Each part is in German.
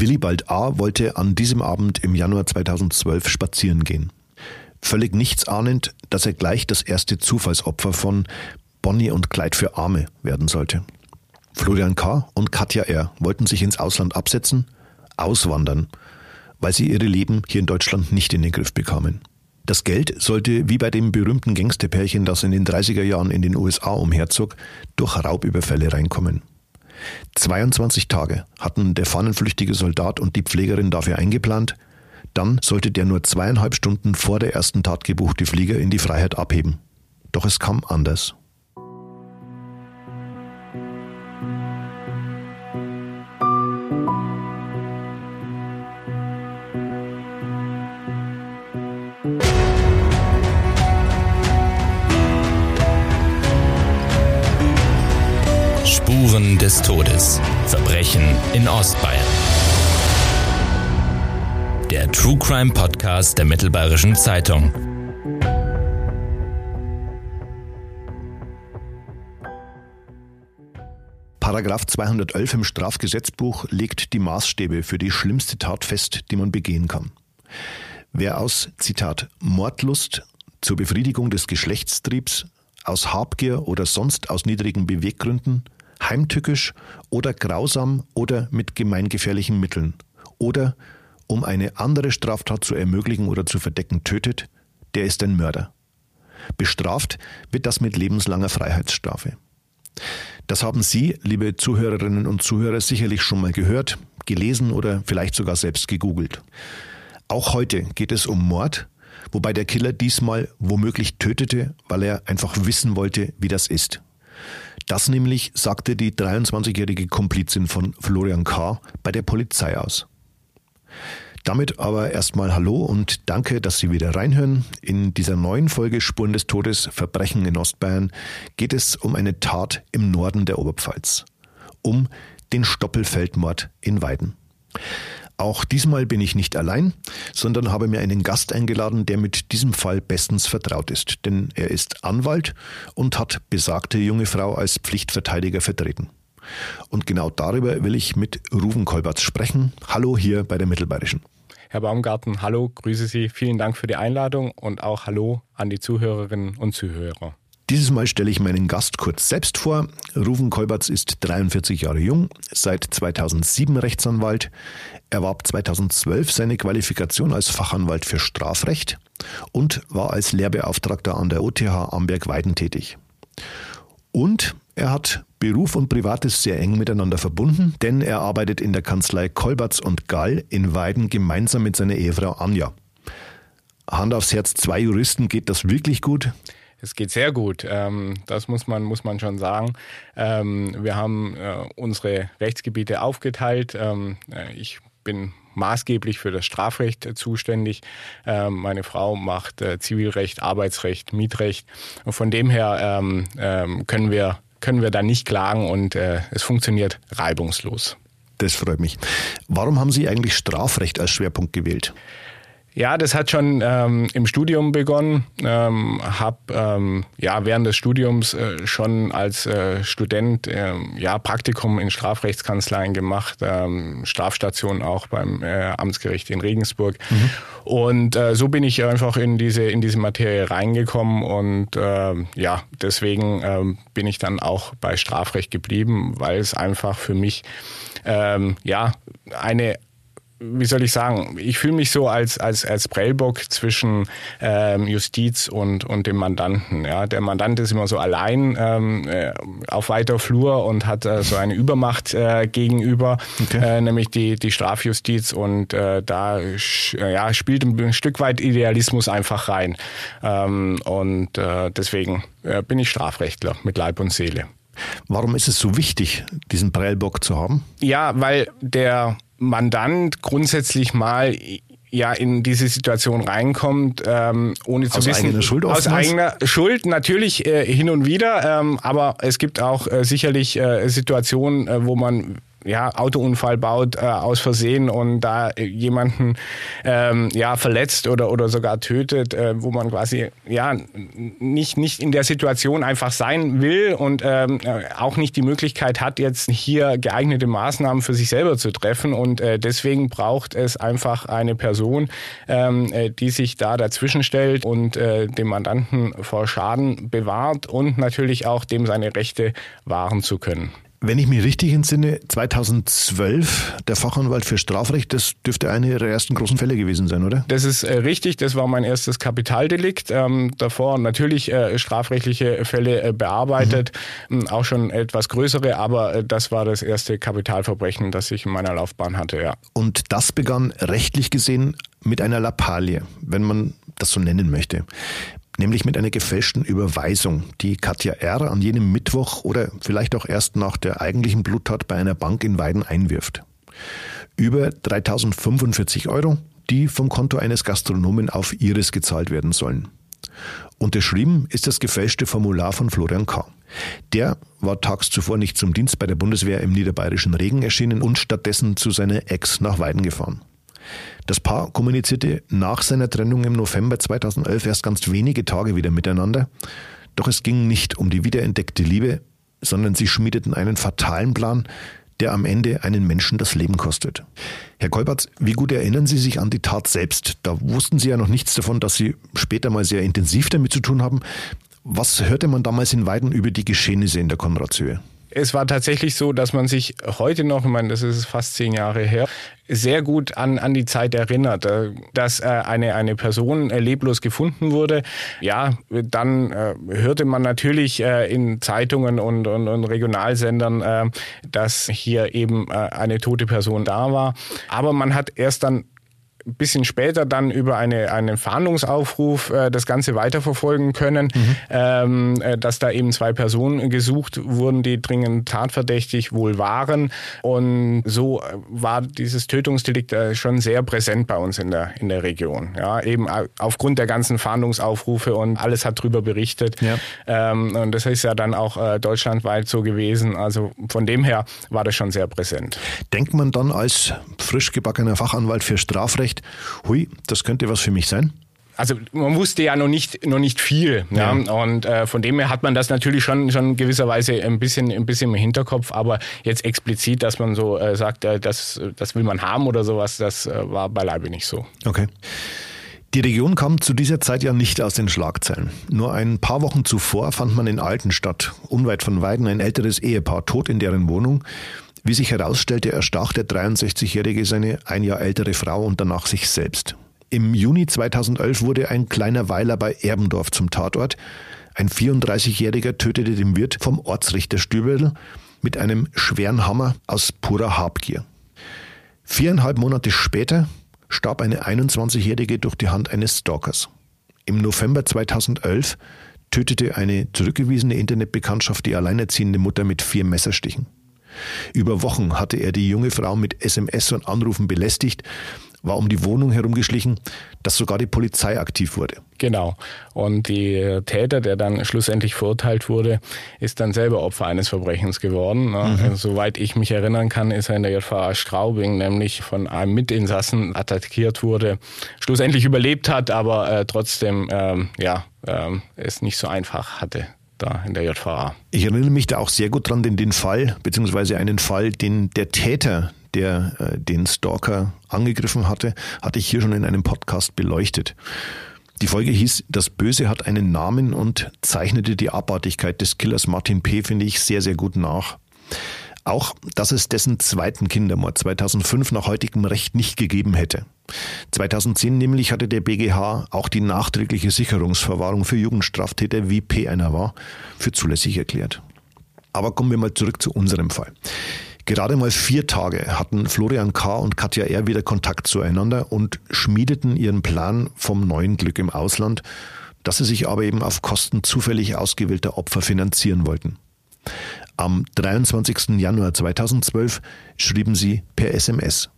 Willibald A. wollte an diesem Abend im Januar 2012 spazieren gehen. Völlig nichts ahnend, dass er gleich das erste Zufallsopfer von Bonnie und Kleid für Arme werden sollte. Florian K. und Katja R. wollten sich ins Ausland absetzen, auswandern, weil sie ihre Leben hier in Deutschland nicht in den Griff bekamen. Das Geld sollte wie bei dem berühmten Gangsterpärchen, das in den 30er Jahren in den USA umherzog, durch Raubüberfälle reinkommen. 22 Tage hatten der fahnenflüchtige Soldat und die Pflegerin dafür eingeplant, dann sollte der nur zweieinhalb Stunden vor der ersten Tat gebuchte Flieger in die Freiheit abheben. Doch es kam anders. Spuren des Todes. Verbrechen in Ostbayern. Der True Crime Podcast der Mittelbayerischen Zeitung. Paragraph 211 im Strafgesetzbuch legt die Maßstäbe für die schlimmste Tat fest, die man begehen kann. Wer aus, Zitat, Mordlust zur Befriedigung des Geschlechtstriebs, aus Habgier oder sonst aus niedrigen Beweggründen, heimtückisch oder grausam oder mit gemeingefährlichen Mitteln oder um eine andere Straftat zu ermöglichen oder zu verdecken tötet, der ist ein Mörder. Bestraft wird das mit lebenslanger Freiheitsstrafe. Das haben Sie, liebe Zuhörerinnen und Zuhörer, sicherlich schon mal gehört, gelesen oder vielleicht sogar selbst gegoogelt. Auch heute geht es um Mord, wobei der Killer diesmal womöglich tötete, weil er einfach wissen wollte, wie das ist. Das nämlich sagte die 23-jährige Komplizin von Florian K. bei der Polizei aus. Damit aber erstmal Hallo und danke, dass Sie wieder reinhören. In dieser neuen Folge Spuren des Todes, Verbrechen in Ostbayern geht es um eine Tat im Norden der Oberpfalz. Um den Stoppelfeldmord in Weiden. Auch diesmal bin ich nicht allein, sondern habe mir einen Gast eingeladen, der mit diesem Fall bestens vertraut ist, denn er ist Anwalt und hat besagte junge Frau als Pflichtverteidiger vertreten. Und genau darüber will ich mit Ruven Kolberts sprechen. Hallo hier bei der Mittelbayerischen. Herr Baumgarten, hallo, grüße Sie. Vielen Dank für die Einladung und auch hallo an die Zuhörerinnen und Zuhörer. Dieses Mal stelle ich meinen Gast kurz selbst vor. Ruven Kolberts ist 43 Jahre jung, seit 2007 Rechtsanwalt, erwarb 2012 seine Qualifikation als Fachanwalt für Strafrecht und war als Lehrbeauftragter an der OTH Amberg-Weiden tätig. Und er hat Beruf und Privates sehr eng miteinander verbunden, denn er arbeitet in der Kanzlei Kolberts und Gall in Weiden gemeinsam mit seiner Ehefrau Anja. Hand aufs Herz, zwei Juristen geht das wirklich gut? Es geht sehr gut. Ähm, das muss man, muss man schon sagen. Ähm, wir haben äh, unsere Rechtsgebiete aufgeteilt. Ähm, äh, ich bin maßgeblich für das Strafrecht zuständig. Meine Frau macht äh, Zivilrecht, Arbeitsrecht, Mietrecht. Und von dem her können wir, können wir da nicht klagen und es funktioniert reibungslos. Das freut mich. Warum haben Sie eigentlich Strafrecht als Schwerpunkt gewählt? Ja, das hat schon ähm, im Studium begonnen. Ähm, hab ähm, ja während des Studiums äh, schon als äh, Student äh, ja Praktikum in Strafrechtskanzleien gemacht, ähm, Strafstation auch beim äh, Amtsgericht in Regensburg. Mhm. Und äh, so bin ich einfach in diese in diese Materie reingekommen und äh, ja deswegen äh, bin ich dann auch bei Strafrecht geblieben, weil es einfach für mich ähm, ja eine wie soll ich sagen, ich fühle mich so als, als, als Prellbock zwischen ähm, Justiz und, und dem Mandanten. Ja. Der Mandant ist immer so allein ähm, äh, auf weiter Flur und hat äh, so eine Übermacht äh, gegenüber, okay. äh, nämlich die, die Strafjustiz. Und äh, da äh, ja, spielt ein Stück weit Idealismus einfach rein. Ähm, und äh, deswegen äh, bin ich Strafrechtler mit Leib und Seele. Warum ist es so wichtig, diesen Prellbock zu haben? Ja, weil der Mandant grundsätzlich mal ja in diese Situation reinkommt, ähm, ohne zu aus wissen, eigener Schuld aus eigener Schuld natürlich äh, hin und wieder, ähm, aber es gibt auch äh, sicherlich äh, Situationen, äh, wo man ja, Autounfall baut äh, aus Versehen und da jemanden ähm, ja, verletzt oder, oder sogar tötet, äh, wo man quasi ja, nicht, nicht in der Situation einfach sein will und ähm, äh, auch nicht die Möglichkeit hat, jetzt hier geeignete Maßnahmen für sich selber zu treffen. Und äh, deswegen braucht es einfach eine Person, ähm, äh, die sich da dazwischen stellt und äh, dem Mandanten vor Schaden bewahrt und natürlich auch dem seine Rechte wahren zu können. Wenn ich mich richtig entsinne, 2012 der Fachanwalt für Strafrecht, das dürfte eine Ihrer ersten großen Fälle gewesen sein, oder? Das ist äh, richtig, das war mein erstes Kapitaldelikt. Ähm, davor natürlich äh, strafrechtliche Fälle äh, bearbeitet, mhm. auch schon etwas größere, aber äh, das war das erste Kapitalverbrechen, das ich in meiner Laufbahn hatte, ja. Und das begann rechtlich gesehen mit einer Lappalie, wenn man das so nennen möchte nämlich mit einer gefälschten Überweisung, die Katja R. an jenem Mittwoch oder vielleicht auch erst nach der eigentlichen Bluttat bei einer Bank in Weiden einwirft. Über 3045 Euro, die vom Konto eines Gastronomen auf Iris gezahlt werden sollen. Unterschrieben ist das gefälschte Formular von Florian K. Der war tags zuvor nicht zum Dienst bei der Bundeswehr im niederbayerischen Regen erschienen und stattdessen zu seiner Ex nach Weiden gefahren. Das Paar kommunizierte nach seiner Trennung im November 2011 erst ganz wenige Tage wieder miteinander. Doch es ging nicht um die wiederentdeckte Liebe, sondern sie schmiedeten einen fatalen Plan, der am Ende einen Menschen das Leben kostet. Herr Kolberts, wie gut erinnern Sie sich an die Tat selbst? Da wussten Sie ja noch nichts davon, dass Sie später mal sehr intensiv damit zu tun haben. Was hörte man damals in Weiden über die Geschehnisse in der Konradshöhe? Es war tatsächlich so, dass man sich heute noch, ich meine, das ist fast zehn Jahre her, sehr gut an, an die Zeit erinnert, äh, dass äh, eine, eine Person äh, leblos gefunden wurde. Ja, dann hörte man natürlich in Zeitungen und, und, und Regionalsendern, dass hier eben eine tote Person da war. Aber man hat erst dann ein bisschen später dann über eine, einen Fahndungsaufruf äh, das Ganze weiterverfolgen können, mhm. ähm, äh, dass da eben zwei Personen gesucht wurden, die dringend tatverdächtig wohl waren. Und so äh, war dieses Tötungsdelikt äh, schon sehr präsent bei uns in der, in der Region. Ja, eben aufgrund der ganzen Fahndungsaufrufe und alles hat darüber berichtet. Ja. Ähm, und das ist ja dann auch äh, deutschlandweit so gewesen. Also von dem her war das schon sehr präsent. Denkt man dann als frisch gebackener Fachanwalt für Strafrecht, gedacht, hui, das könnte was für mich sein? also man wusste ja noch nicht noch nicht viel ja. ja. und äh, von dem her hat man das natürlich schon schon gewisserweise ein bisschen ein bisschen im Hinterkopf aber jetzt explizit dass man so äh, sagt äh, das das will man haben oder sowas das äh, war beileibe nicht so okay die Region kam zu dieser Zeit ja nicht aus den Schlagzeilen. Nur ein paar Wochen zuvor fand man in Altenstadt, unweit von Weiden, ein älteres Ehepaar tot in deren Wohnung. Wie sich herausstellte, erstach der 63-Jährige seine ein Jahr ältere Frau und danach sich selbst. Im Juni 2011 wurde ein kleiner Weiler bei Erbendorf zum Tatort. Ein 34-Jähriger tötete den Wirt vom Ortsrichter Stübel mit einem schweren Hammer aus purer Habgier. Viereinhalb Monate später starb eine 21-Jährige durch die Hand eines Stalkers. Im November 2011 tötete eine zurückgewiesene Internetbekanntschaft die alleinerziehende Mutter mit vier Messerstichen. Über Wochen hatte er die junge Frau mit SMS und Anrufen belästigt, war um die Wohnung herumgeschlichen, dass sogar die Polizei aktiv wurde. Genau. Und der Täter, der dann schlussendlich verurteilt wurde, ist dann selber Opfer eines Verbrechens geworden. Ne? Mhm. Also, soweit ich mich erinnern kann, ist er in der JVA Straubing nämlich von einem Mitinsassen attackiert wurde, schlussendlich überlebt hat, aber äh, trotzdem ähm, ja, ähm, es nicht so einfach hatte da in der JVA. Ich erinnere mich da auch sehr gut dran, denn den Fall, beziehungsweise einen Fall, den der Täter, der äh, den Stalker angegriffen hatte, hatte ich hier schon in einem Podcast beleuchtet. Die Folge hieß Das Böse hat einen Namen und zeichnete die Abartigkeit des Killers Martin P., finde ich, sehr, sehr gut nach. Auch, dass es dessen zweiten Kindermord 2005 nach heutigem Recht nicht gegeben hätte. 2010 nämlich hatte der BGH auch die nachträgliche Sicherungsverwahrung für Jugendstraftäter, wie P einer war, für zulässig erklärt. Aber kommen wir mal zurück zu unserem Fall. Gerade mal vier Tage hatten Florian K. und Katja R. wieder Kontakt zueinander und schmiedeten ihren Plan vom neuen Glück im Ausland, das sie sich aber eben auf Kosten zufällig ausgewählter Opfer finanzieren wollten. Am 23. Januar 2012 schrieben sie per SMS.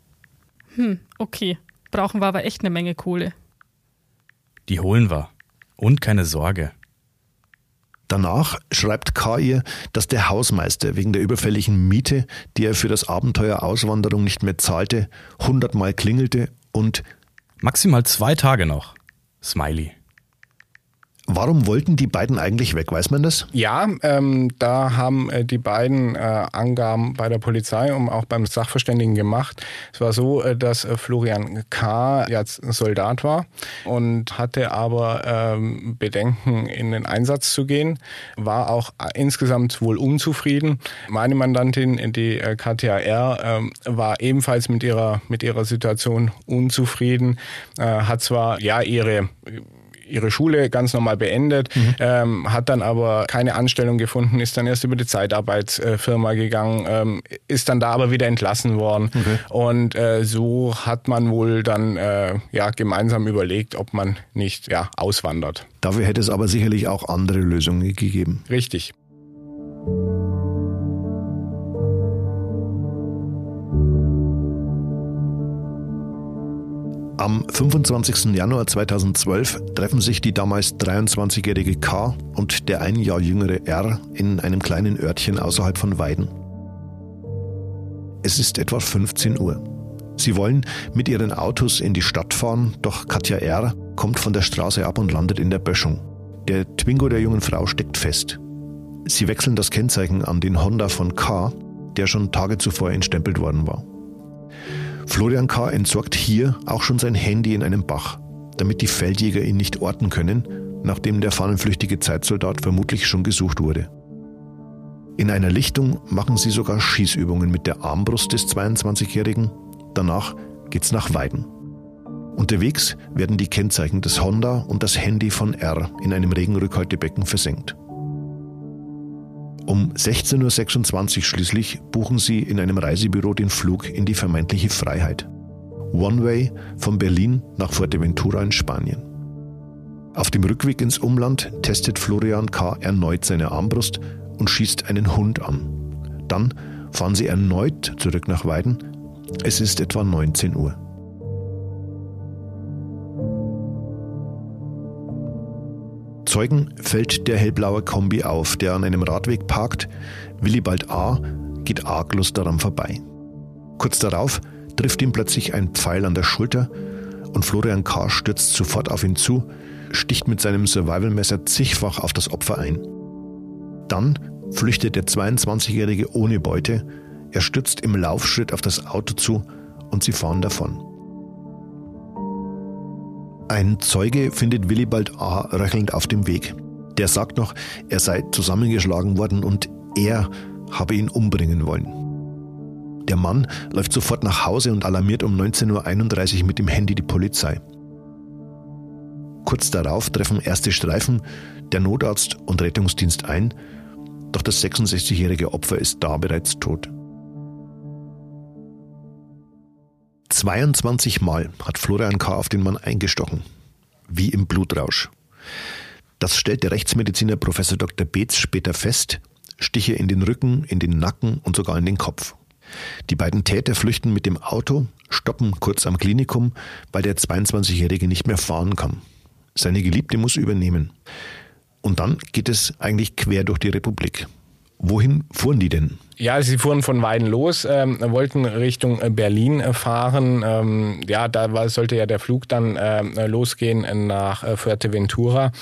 Hm, okay. Brauchen wir aber echt eine Menge Kohle. Die holen wir. Und keine Sorge. Danach schreibt K. ihr, dass der Hausmeister wegen der überfälligen Miete, die er für das Abenteuer Auswanderung nicht mehr zahlte, hundertmal klingelte und Maximal zwei Tage noch. Smiley. Warum wollten die beiden eigentlich weg? Weiß man das? Ja, ähm, da haben äh, die beiden äh, Angaben bei der Polizei und auch beim Sachverständigen gemacht. Es war so, äh, dass äh, Florian K. jetzt Soldat war und hatte aber ähm, Bedenken, in den Einsatz zu gehen, war auch insgesamt wohl unzufrieden. Meine Mandantin, die äh, Katja R., ähm, war ebenfalls mit ihrer, mit ihrer Situation unzufrieden, äh, hat zwar ja ihre ihre Schule ganz normal beendet, mhm. ähm, hat dann aber keine Anstellung gefunden, ist dann erst über die Zeitarbeitsfirma gegangen, ähm, ist dann da aber wieder entlassen worden. Okay. Und äh, so hat man wohl dann äh, ja gemeinsam überlegt, ob man nicht ja auswandert. Dafür hätte es aber sicherlich auch andere Lösungen gegeben. Richtig. Am 25. Januar 2012 treffen sich die damals 23-jährige K und der ein Jahr jüngere R in einem kleinen Örtchen außerhalb von Weiden. Es ist etwa 15 Uhr. Sie wollen mit ihren Autos in die Stadt fahren, doch Katja R. kommt von der Straße ab und landet in der Böschung. Der Twingo der jungen Frau steckt fest. Sie wechseln das Kennzeichen an den Honda von K., der schon Tage zuvor entstempelt worden war. Florian K. entsorgt hier auch schon sein Handy in einem Bach, damit die Feldjäger ihn nicht orten können, nachdem der fahnenflüchtige Zeitsoldat vermutlich schon gesucht wurde. In einer Lichtung machen sie sogar Schießübungen mit der Armbrust des 22-Jährigen. Danach geht's nach Weiden. Unterwegs werden die Kennzeichen des Honda und das Handy von R in einem Regenrückhaltebecken versenkt. Um 16.26 Uhr schließlich buchen sie in einem Reisebüro den Flug in die vermeintliche Freiheit. One-Way von Berlin nach Fuerteventura in Spanien. Auf dem Rückweg ins Umland testet Florian K. erneut seine Armbrust und schießt einen Hund an. Dann fahren sie erneut zurück nach Weiden. Es ist etwa 19 Uhr. Zeugen fällt der hellblaue Kombi auf, der an einem Radweg parkt. Willibald A. geht arglos daran vorbei. Kurz darauf trifft ihm plötzlich ein Pfeil an der Schulter und Florian K. stürzt sofort auf ihn zu, sticht mit seinem Survivalmesser zigfach auf das Opfer ein. Dann flüchtet der 22-Jährige ohne Beute, er stürzt im Laufschritt auf das Auto zu und sie fahren davon. Ein Zeuge findet Willibald A. röchelnd auf dem Weg. Der sagt noch, er sei zusammengeschlagen worden und er habe ihn umbringen wollen. Der Mann läuft sofort nach Hause und alarmiert um 19.31 Uhr mit dem Handy die Polizei. Kurz darauf treffen erste Streifen, der Notarzt und Rettungsdienst ein, doch das 66-jährige Opfer ist da bereits tot. 22 Mal hat Florian K. auf den Mann eingestochen. Wie im Blutrausch. Das stellt der Rechtsmediziner Professor Dr. Beetz später fest. Stiche in den Rücken, in den Nacken und sogar in den Kopf. Die beiden Täter flüchten mit dem Auto, stoppen kurz am Klinikum, weil der 22-Jährige nicht mehr fahren kann. Seine Geliebte muss übernehmen. Und dann geht es eigentlich quer durch die Republik. Wohin fuhren die denn? Ja, sie fuhren von Weiden los, ähm, wollten Richtung äh, Berlin äh, fahren. Ähm, ja, da war, sollte ja der Flug dann äh, losgehen nach äh, Fuerteventura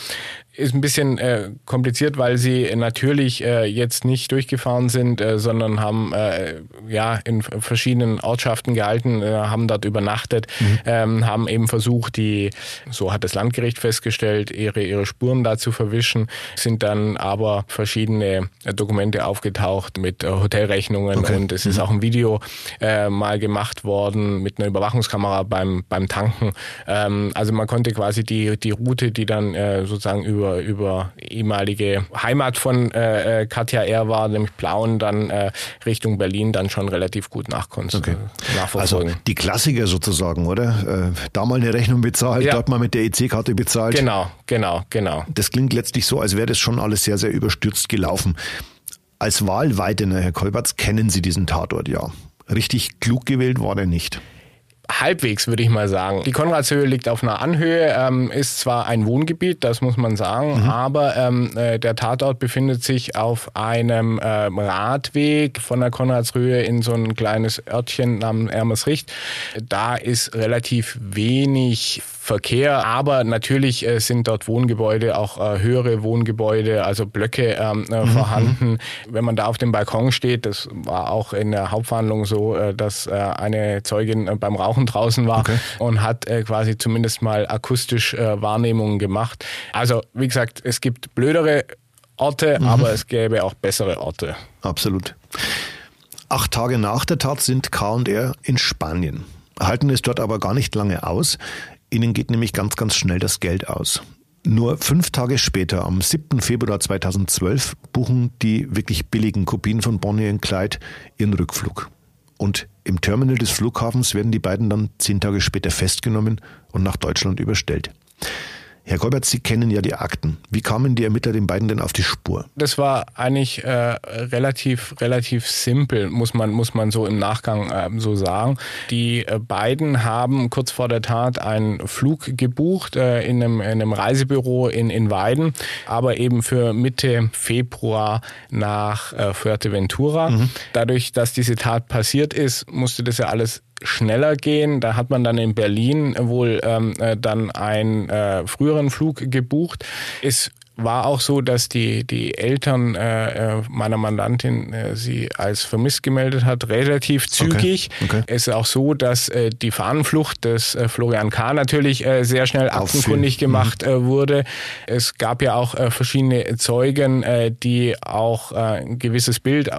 ist ein bisschen äh, kompliziert, weil sie natürlich äh, jetzt nicht durchgefahren sind, äh, sondern haben äh, ja in verschiedenen Ortschaften gehalten, haben dort übernachtet, mhm. ähm, haben eben versucht, die, so hat das Landgericht festgestellt, ihre ihre Spuren da zu verwischen, sind dann aber verschiedene Dokumente aufgetaucht mit Hotelrechnungen okay. und es mhm. ist auch ein Video äh, mal gemacht worden mit einer Überwachungskamera beim beim Tanken. Ähm, also man konnte quasi die die Route, die dann äh, sozusagen über über, ehemalige Heimat von äh, äh, Katja R. war, nämlich Plauen, dann äh, Richtung Berlin, dann schon relativ gut nachkonst, okay. Äh, nachverfolgen. Also die Klassiker sozusagen, oder? Äh, da mal eine Rechnung bezahlt, ja. dort mal mit der EC-Karte bezahlt. Genau, genau, genau. Das klingt letztlich so, als wäre das schon alles sehr, sehr überstürzt gelaufen. Als Wahlweitener, Herr Kolberts, kennen Sie diesen Tatort ja. Richtig klug gewählt war er nicht. halbwegs, würde ich mal sagen. Die Konradshöhe liegt auf einer Anhöhe, ähm, ist zwar ein Wohngebiet, das muss man sagen, mhm. aber ähm, äh, der Tatort befindet sich auf einem äh, Radweg von der Konradshöhe in so ein kleines Örtchen namens Ermesricht. Da ist relativ wenig Verkehr, aber natürlich äh, sind dort Wohngebäude, auch äh, höhere Wohngebäude, also Blöcke ähm, äh, mhm. vorhanden. Wenn man da auf dem Balkon steht, das war auch in der Hauptverhandlung so, äh, dass äh, eine Zeugin äh, beim Rauchen draußen war okay. und hat quasi zumindest mal akustisch Wahrnehmungen gemacht. Also wie gesagt, es gibt blödere Orte, mhm. aber es gäbe auch bessere Orte. Absolut. Acht Tage nach der Tat sind K und R in Spanien halten es dort aber gar nicht lange aus. Ihnen geht nämlich ganz, ganz schnell das Geld aus. Nur fünf Tage später, am 7. Februar 2012, buchen die wirklich billigen Kopien von Bonnie und Clyde ihren Rückflug. Und im Terminal des Flughafens werden die beiden dann zehn Tage später festgenommen und nach Deutschland überstellt. Herr Golbert, Sie kennen ja die Akten. Wie kamen die Ermittler den beiden denn auf die Spur? Das war eigentlich äh, relativ, relativ simpel, muss man, muss man so im Nachgang äh, so sagen. Die äh, beiden haben kurz vor der Tat einen Flug gebucht äh, in, einem, in einem Reisebüro in, in Weiden, aber eben für Mitte Februar nach äh, Fuerteventura. Mhm. Dadurch, dass diese Tat passiert ist, musste das ja alles schneller gehen. Da hat man dann in Berlin wohl ähm, äh, dann einen äh, früheren Flug gebucht. Ist war auch so, dass die, die Eltern äh, äh, meiner Mandantin äh, sie als vermisst gemeldet hat, relativ zügig. Okay. Okay. Es ist auch so, dass äh, die Fahnenflucht des äh, Florian K. natürlich äh, sehr schnell aktenkundig gemacht mhm. äh, wurde. Es gab ja auch äh, verschiedene Zeugen, äh, die auch äh, ein gewisses Bild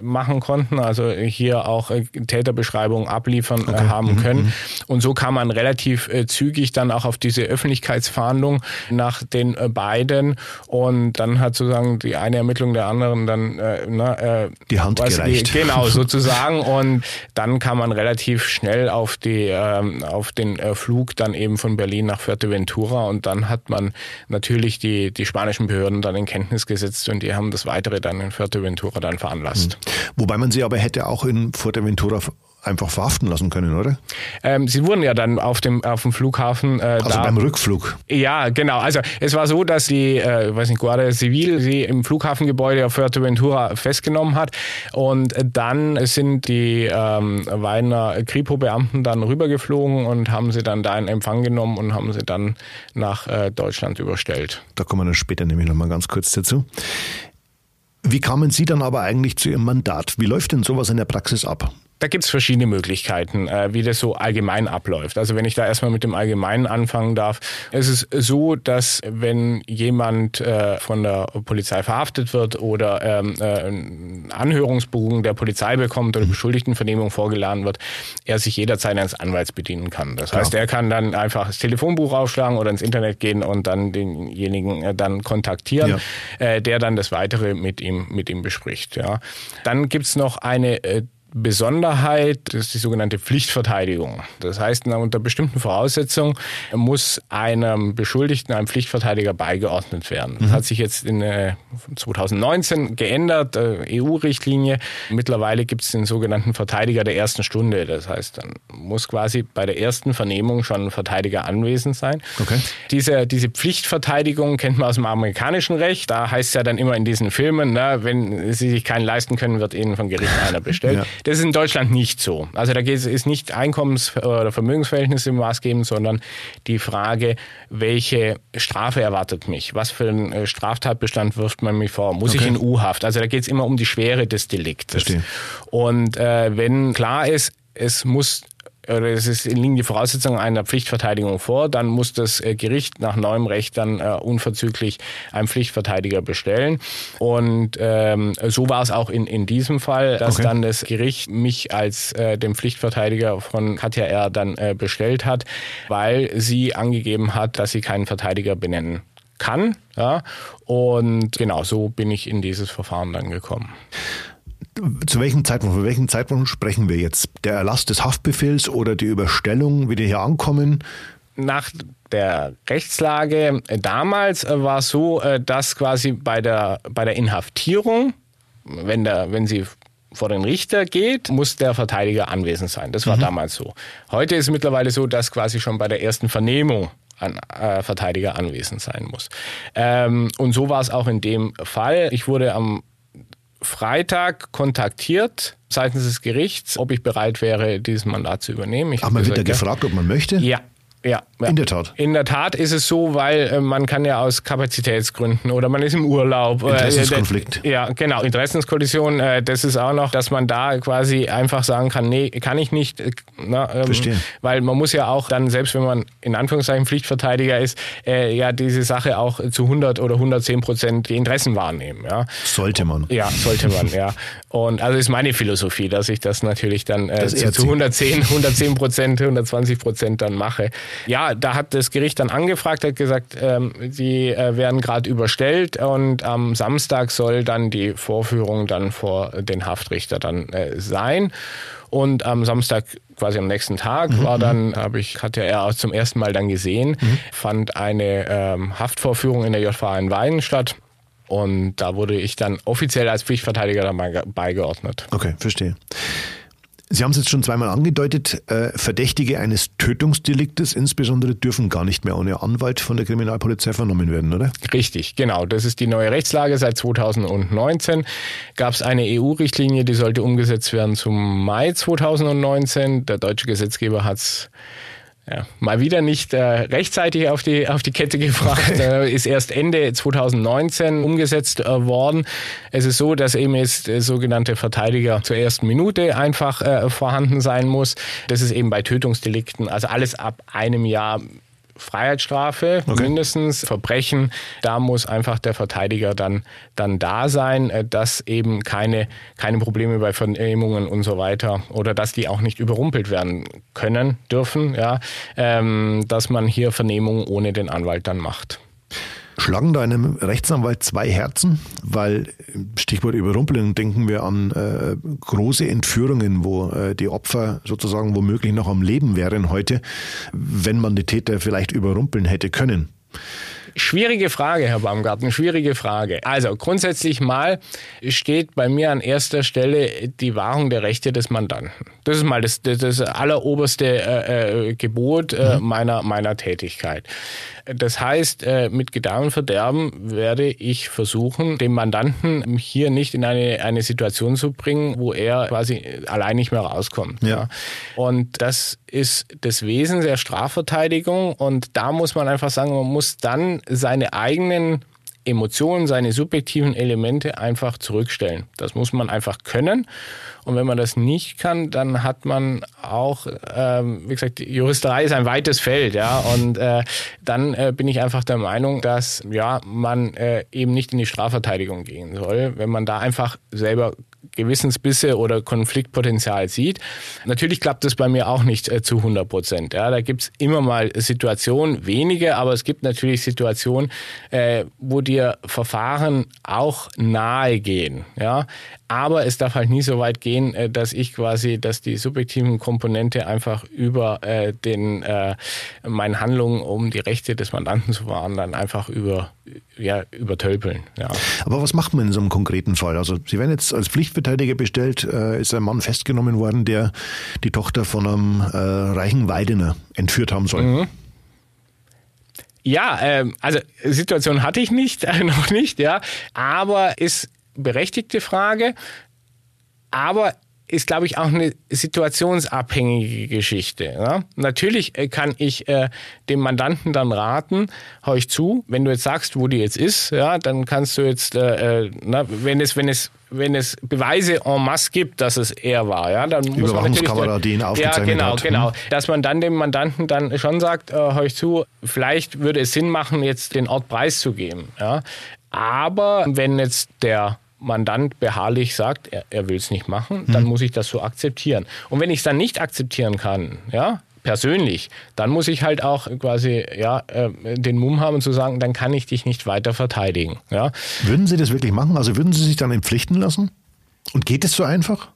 machen konnten, also hier auch äh, Täterbeschreibungen abliefern äh, okay. äh, haben mhm. können. Mhm. Und so kam man relativ äh, zügig dann auch auf diese Öffentlichkeitsfahndung nach den äh, beiden und dann hat sozusagen die eine Ermittlung der anderen dann äh, na, äh, die Hand gereicht. Die, genau, sozusagen. und dann kam man relativ schnell auf die ähm, auf den äh, Flug dann eben von Berlin nach Fuerteventura und dann hat man natürlich die, die spanischen Behörden dann in Kenntnis gesetzt und die haben das Weitere dann in Fuerteventura dann veranlasst. Mhm. Wobei man sie aber hätte auch in Fuerteventura einfach verhaften lassen können, oder? Ähm, sie wurden ja dann auf dem, auf dem Flughafen. Äh, also da, beim Rückflug. Ja, genau. Also es war so, dass die, äh, weiß nicht, Guardia Civil sie im Flughafengebäude auf Fuerteventura festgenommen hat und dann sind die ähm, Weiner Kripo-Beamten dann rübergeflogen und haben sie dann da in Empfang genommen und haben sie dann nach äh, Deutschland überstellt. Da kommen wir dann später nämlich nochmal ganz kurz dazu. Wie kamen Sie dann aber eigentlich zu Ihrem Mandat? Wie läuft denn sowas in der Praxis ab? Da gibt's verschiedene Möglichkeiten, äh, wie das so allgemein abläuft. Also wenn ich da erstmal mit dem Allgemeinen anfangen darf. Es ist so, dass wenn jemand äh, von der Polizei verhaftet wird oder ähm, äh, Anhörungsbogen der Polizei bekommt oder Beschuldigtenvernehmung vorgeladen wird, er sich jederzeit eines Anwalts bedienen kann. Das heißt, er kann dann einfach das Telefonbuch aufschlagen oder ins Internet gehen und dann denjenigen dann kontaktieren, ja. der dann das Weitere mit ihm, mit ihm bespricht. Ja. Dann gibt's noch eine Besonderheit, ist die sogenannte Pflichtverteidigung. Das heißt, unter bestimmten Voraussetzungen muss einem Beschuldigten, einem Pflichtverteidiger beigeordnet werden. Das mhm. hat sich jetzt in 2019 äh, geändert, äh, EU-Richtlinie. Mittlerweile gibt es den sogenannten Verteidiger der ersten Stunde. Das heißt, dann muss quasi bei der ersten Vernehmung schon ein Verteidiger anwesend sein. Okay. Diese, diese Pflichtverteidigung kennt man aus dem amerikanischen Recht. Da heißt es ja dann immer in diesen Filmen, na, wenn sie sich keinen leisten können, wird ihnen von Gericht einer bestellt. Ja. Das ist in Deutschland nicht so. Also da geht es nicht Einkommens- oder Vermögensverhältnisse maßgebend, sondern die Frage, welche Strafe erwartet mich? Was für einen äh, Straftatbestand wirft man mir vor? Muss okay. ich in U-Haft? Also da geht es immer um die Schwere des Deliktes. Verstehe. Und äh, wenn klar ist, es muss oder es ist, liegen die Voraussetzungen einer Pflichtverteidigung vor, dann muss das äh, Gericht nach neuem Recht dann äh, unverzüglich einen Pflichtverteidiger bestellen. Und ähm, so war es auch in, in diesem Fall, dass okay. dann das Gericht mich als äh, den Pflichtverteidiger von Katja R. dann äh, bestellt hat, weil sie angegeben hat, dass sie keinen Verteidiger benennen kann. Ja? Und genau so bin ich in dieses Verfahren dann gekommen. Zu welchem Zeitpunkt, von welchem Zeitpunkt sprechen wir jetzt? Der Erlass des Haftbefehls oder die Überstellung, wie die hier ankommen? Nach der Rechtslage damals war es so, äh, dass quasi bei der, bei der Inhaftierung, wenn, der, wenn sie vor den Richter geht, muss der Verteidiger anwesend sein. Das war damals so. Heute ist es mittlerweile so, dass quasi schon bei der ersten Vernehmung ein äh, Verteidiger anwesend sein muss. Ähm, und so war es auch in dem Fall. Ich wurde am Freitag kontaktiert seitens des Gerichts, ob ich bereit wäre, dieses Mandat zu übernehmen. Ich hab man wird ja. gefragt, ob man möchte? Ja. Ja, ja. In der Tat. In der Tat ist es so, weil äh, man kann ja aus Kapazitätsgründen oder man ist im Urlaub. äh, Interessenskonflikt. äh, ja, genau, Interessenskollision. Äh, das ist auch noch, dass man da quasi einfach sagen kann, nee, kann ich nicht. Äh, na, ähm, Verstehe. Weil man muss ja auch dann, selbst wenn man in Anführungszeichen Pflichtverteidiger ist, äh, ja diese Sache auch zu 100 oder 110 Prozent die Interessen wahrnehmen. Ja. Sollte man. Ja, sollte man, ja. Und also ist meine Philosophie, dass ich das natürlich dann äh, Das zu, ehrt zu Sie. 110, 110 Prozent, 120 Prozent dann mache. Ja, da hat das Gericht dann angefragt, hat gesagt, ähm, sie äh, werden gerade überstellt und am Samstag soll dann die Vorführung dann vor den Haftrichter dann äh, sein. Und am Samstag, quasi am nächsten Tag, Mhm, war dann, habe ich, hatte er auch zum ersten Mal dann gesehen, fand eine ähm, Haftvorführung in der JVA in Weiden statt. Und da wurde ich dann offiziell als Pflichtverteidiger dabei beigeordnet. Okay, verstehe. Sie haben es jetzt schon zweimal angedeutet, äh, Verdächtige eines Tötungsdeliktes insbesondere dürfen gar nicht mehr ohne Anwalt von der Kriminalpolizei vernommen werden, oder? Richtig, genau. Das ist die neue Rechtslage. Seit 2019 gab es eine EU-Richtlinie, die sollte umgesetzt werden zum Mai 2019. Der deutsche Gesetzgeber hat es ja, mal wieder nicht äh, rechtzeitig auf die, auf die Kette gebracht. Äh, ist erst Ende 2019 umgesetzt äh, worden. Es ist so, dass eben jetzt der sogenannte Verteidiger zur ersten Minute einfach äh, vorhanden sein muss. Das ist eben bei Tötungsdelikten, also alles ab einem Jahr Freiheitsstrafe Okay. mindestens, Verbrechen, da muss einfach der Verteidiger dann, dann da sein, äh, dass eben keine, keine Probleme bei Vernehmungen und so weiter oder dass die auch nicht überrumpelt werden können, dürfen, ja, ähm, dass man hier Vernehmungen ohne den Anwalt dann macht. Schlagen da einem Rechtsanwalt zwei Herzen? Weil, Stichwort Überrumpelung, denken wir an äh, große Entführungen, wo äh, die Opfer sozusagen womöglich noch am Leben wären heute, wenn man die Täter vielleicht überrumpeln hätte können. Schwierige Frage, Herr Baumgarten, schwierige Frage. Also grundsätzlich mal steht bei mir an erster Stelle die Wahrung der Rechte des Mandanten. Das ist mal das, das, das alleroberste äh, äh, Gebot äh, meiner, meiner Tätigkeit. Das heißt, äh, mit Gedeih und Verderben werde ich versuchen, den Mandanten hier nicht in eine, eine Situation zu bringen, wo er quasi allein nicht mehr rauskommt. Ja. Und das ist das Wesen der Strafverteidigung. Und da muss man einfach sagen, man muss dann seine eigenen Emotionen, seine subjektiven Elemente einfach zurückstellen. Das muss man einfach können. Und wenn man das nicht kann, dann hat man auch, ähm, wie gesagt, Juristerei ist ein weites Feld, ja. Und äh, dann äh, bin ich einfach der Meinung, dass ja man äh, eben nicht in die Strafverteidigung gehen soll, wenn man da einfach selber Gewissensbisse oder Konfliktpotenzial sieht. Natürlich klappt das bei mir auch nicht äh, zu 100 Prozent. Ja, da gibt's immer mal Situationen, wenige, aber es gibt natürlich Situationen, äh, wo dir Verfahren auch nahe gehen. Ja, aber es darf halt nie so weit gehen, äh, dass ich quasi, dass die subjektiven Komponente einfach über äh, den äh, meinen Handlungen, um die Rechte des Mandanten zu wahren, dann einfach über ja übertölpeln. Ja. Aber was macht man in so einem konkreten Fall? Also Sie werden jetzt als Pflichtverteidiger bestellt, äh, ist ein Mann festgenommen worden, der die Tochter von einem äh, reichen Weidener entführt haben soll. Ja, ähm, also Situation hatte ich nicht, äh, noch nicht, ja, aber ist berechtigte Frage, aber ist, glaube ich, auch eine situationsabhängige Geschichte. Ja? Natürlich äh, kann ich äh, dem Mandanten dann raten, hör ich zu, wenn du jetzt sagst, wo die jetzt ist, ja, dann kannst du jetzt, äh, äh, na, wenn es, wenn es wenn es Beweise en masse gibt, dass es er war, ja, dann muss man natürlich die ihn ja, genau, hat. genau, Hm. dass man dann dem Mandanten dann schon sagt, äh, hör ich zu, vielleicht würde es Sinn machen, jetzt den Ort preiszugeben, ja. Aber wenn jetzt der Mandant beharrlich sagt, er, er will es nicht machen, dann muss ich das so akzeptieren. Und wenn ich es dann nicht akzeptieren kann, ja, persönlich, dann muss ich halt auch quasi ja, äh, den Mumm haben zu sagen, dann kann ich dich nicht weiter verteidigen. Ja. Würden Sie das wirklich machen? Also würden Sie sich dann entpflichten lassen? Und geht es so einfach?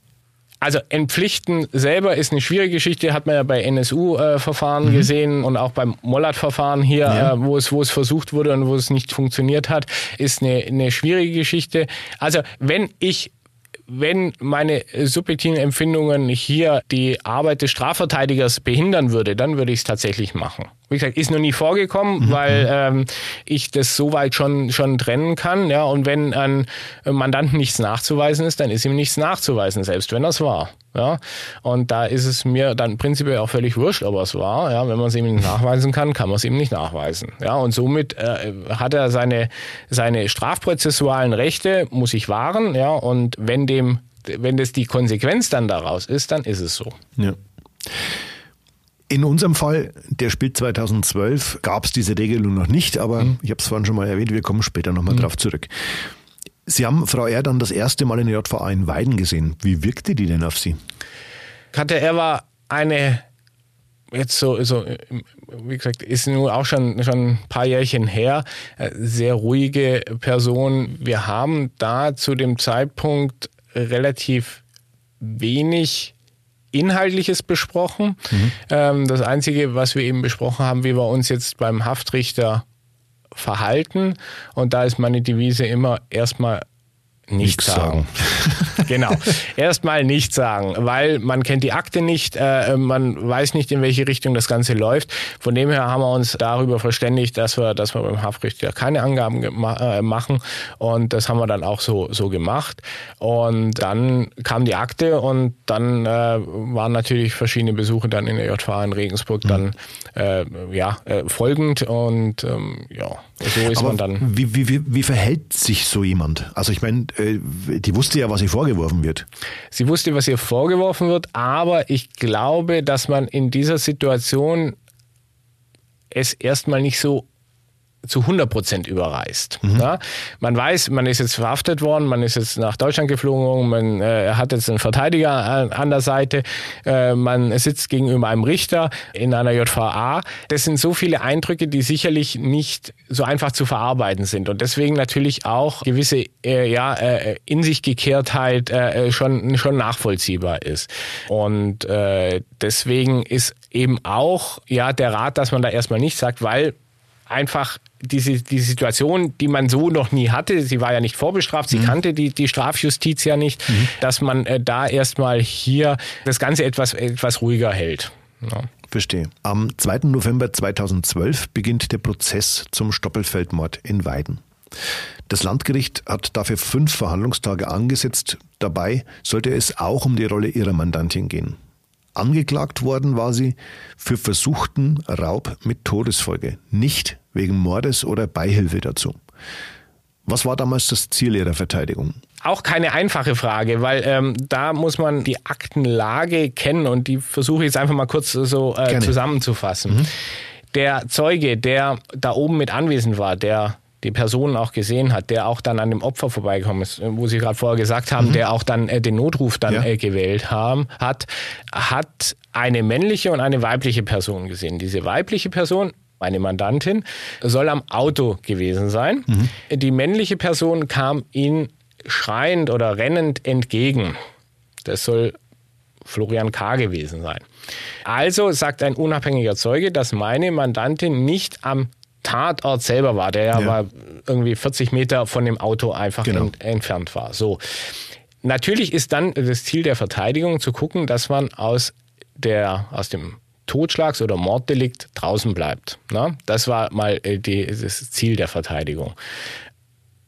Also entpflichten selber ist eine schwierige Geschichte, hat man ja bei NSU-Verfahren gesehen und auch beim Mollat-Verfahren hier, Ja. äh, wo, es, wo es versucht wurde und wo es nicht funktioniert hat, ist eine, eine schwierige Geschichte. Also wenn ich wenn meine subjektiven Empfindungen hier die Arbeit des Strafverteidigers behindern würde, dann würde ich es tatsächlich machen. Wie gesagt, ist noch nie vorgekommen, mhm. weil ähm, ich das soweit schon schon trennen kann. Ja, und wenn ein Mandanten nichts nachzuweisen ist, dann ist ihm nichts nachzuweisen, selbst wenn das war. Ja, und da ist es mir dann prinzipiell auch völlig wurscht, ob es war. Ja, wenn man es ihm nicht nachweisen kann, kann man es ihm nicht nachweisen. Ja, und somit äh, hat er seine seine strafprozessualen Rechte muss ich wahren. Ja, und wenn dem wenn das die Konsequenz dann daraus ist, dann ist es so. Ja. In unserem Fall, der spielt 2012, gab es diese Regelung noch nicht, aber mhm. ich habe es vorhin schon mal erwähnt, wir kommen später nochmal mhm. drauf zurück. Sie haben Frau R. dann das erste Mal in der JVA in Weiden gesehen. Wie wirkte die denn auf Sie? Katja R. war eine, jetzt so, so wie gesagt, ist nun auch schon, schon ein paar Jährchen her, äh, sehr ruhige Person. Wir haben da zu dem Zeitpunkt relativ wenig Inhaltliches besprochen. Mhm. Ähm, das Einzige, was wir eben besprochen haben, wie wir uns jetzt beim Haftrichter verhalten. Und da ist meine Devise immer erstmal nichts sagen. sagen. genau. Erstmal nichts sagen, weil man kennt die Akte nicht, äh, man weiß nicht, in welche Richtung das Ganze läuft. Von dem her haben wir uns darüber verständigt, dass wir, dass wir beim Haftrichter keine Angaben äh, machen. Und das haben wir dann auch so, so gemacht. Und dann kam die Akte und dann äh, waren natürlich verschiedene Besuche dann in der JVA in Regensburg mhm. dann äh, ja, äh, folgend. Und ähm, ja, so ist Aber man dann. Wie, wie, wie, wie verhält sich so jemand? Also ich meine, die wusste ja, was ihr vorgeworfen wird. Sie wusste, was ihr vorgeworfen wird, aber ich glaube, dass man in dieser Situation es erstmal nicht so zu 100 Prozent überreißt. Mhm. Ja? Man weiß, man ist jetzt verhaftet worden, man ist jetzt nach Deutschland geflogen, man äh, hat jetzt einen Verteidiger an, an der Seite, äh, man sitzt gegenüber einem Richter in einer JVA. Das sind so viele Eindrücke, die sicherlich nicht so einfach zu verarbeiten sind und deswegen natürlich auch gewisse äh, ja, äh, in sich Gekehrtheit äh, schon, schon nachvollziehbar ist. Und äh, deswegen ist eben auch ja der Rat, dass man da erstmal nicht sagt, weil einfach diese, die Situation, die man so noch nie hatte, sie war ja nicht vorbestraft, sie mhm. kannte die, die Strafjustiz ja nicht, mhm. dass man äh, da erstmal hier das Ganze etwas, etwas ruhiger hält. Ja. Verstehe. Am 2. November 2012 beginnt der Prozess zum Stoppelfeldmord in Weiden. Das Landgericht hat dafür fünf Verhandlungstage angesetzt. Dabei sollte es auch um die Rolle ihrer Mandantin gehen. Angeklagt worden war sie für versuchten Raub mit Todesfolge, nicht wegen Mordes oder Beihilfe dazu. Was war damals das Ziel Ihrer Verteidigung? Auch keine einfache Frage, weil ähm, da muss man die Aktenlage kennen und die versuche ich jetzt einfach mal kurz so äh, zusammenzufassen. Mhm. Der Zeuge, der da oben mit anwesend war, der die Person auch gesehen hat, der auch dann an dem Opfer vorbeigekommen ist, wo Sie gerade vorher gesagt haben, mhm. der auch dann äh, den Notruf dann ja. äh, gewählt haben, hat, hat eine männliche und eine weibliche Person gesehen. Diese weibliche Person meine Mandantin, soll am Auto gewesen sein. Mhm. Die männliche Person kam ihn schreiend oder rennend entgegen. Das soll Florian K. gewesen sein. Also sagt ein unabhängiger Zeuge, dass meine Mandantin nicht am Tatort selber war, der ja, ja. irgendwie 40 Meter von dem Auto einfach genau. ent entfernt war. So. Natürlich ist dann das Ziel der Verteidigung zu gucken, dass man aus der, aus dem Totschlags- oder Morddelikt draußen bleibt. Na, das war mal äh, die, das Ziel der Verteidigung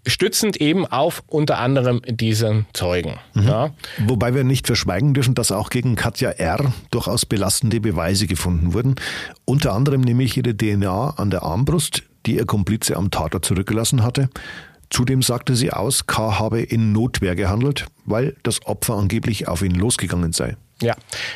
stützend eben auf unter anderem diesen Zeugen. Mhm. Ja. Wobei wir nicht verschweigen dürfen, dass auch gegen Katja R. durchaus belastende Beweise gefunden wurden. Unter anderem nämlich ihre DNA an der Armbrust, die ihr Komplize am Tatort zurückgelassen hatte. Zudem sagte sie aus, K. habe in Notwehr gehandelt, weil das Opfer angeblich auf ihn losgegangen sei. Ja,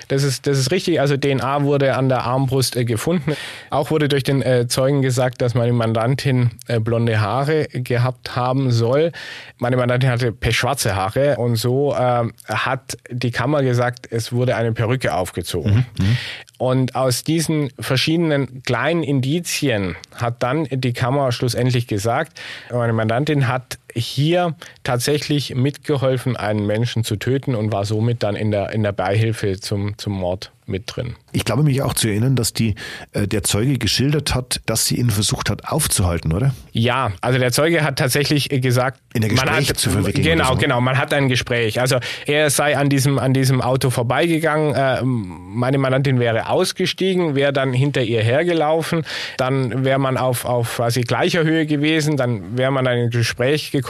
das ist, das ist richtig. Also DNA wurde an der Armbrust äh, gefunden. Auch wurde durch den äh, Zeugen gesagt, dass meine Mandantin äh, blonde Haare gehabt haben soll. Meine Mandantin hatte pechschwarze Haare und so ähm, hat die Kammer gesagt, es wurde eine Perücke aufgezogen. Mhm. mhm. Und aus diesen verschiedenen kleinen Indizien hat dann die Kammer schlussendlich gesagt, meine Mandantin hat hier tatsächlich mitgeholfen, einen Menschen zu töten und war somit dann in der, in der Beihilfe zum, zum Mord mit drin. Ich glaube mich auch zu erinnern, dass die, äh, der Zeuge geschildert hat, dass sie ihn versucht hat aufzuhalten, oder? Ja, also der Zeuge hat tatsächlich gesagt, in der Gespräch man hat, zu verwickeln. Genau, so. genau, man hat ein Gespräch. Also er sei an diesem, an diesem Auto vorbeigegangen, äh, meine Mandantin wäre ausgestiegen, wäre dann hinter ihr hergelaufen, dann wäre man auf, auf quasi gleicher Höhe gewesen, dann wäre man in ein Gespräch gekommen,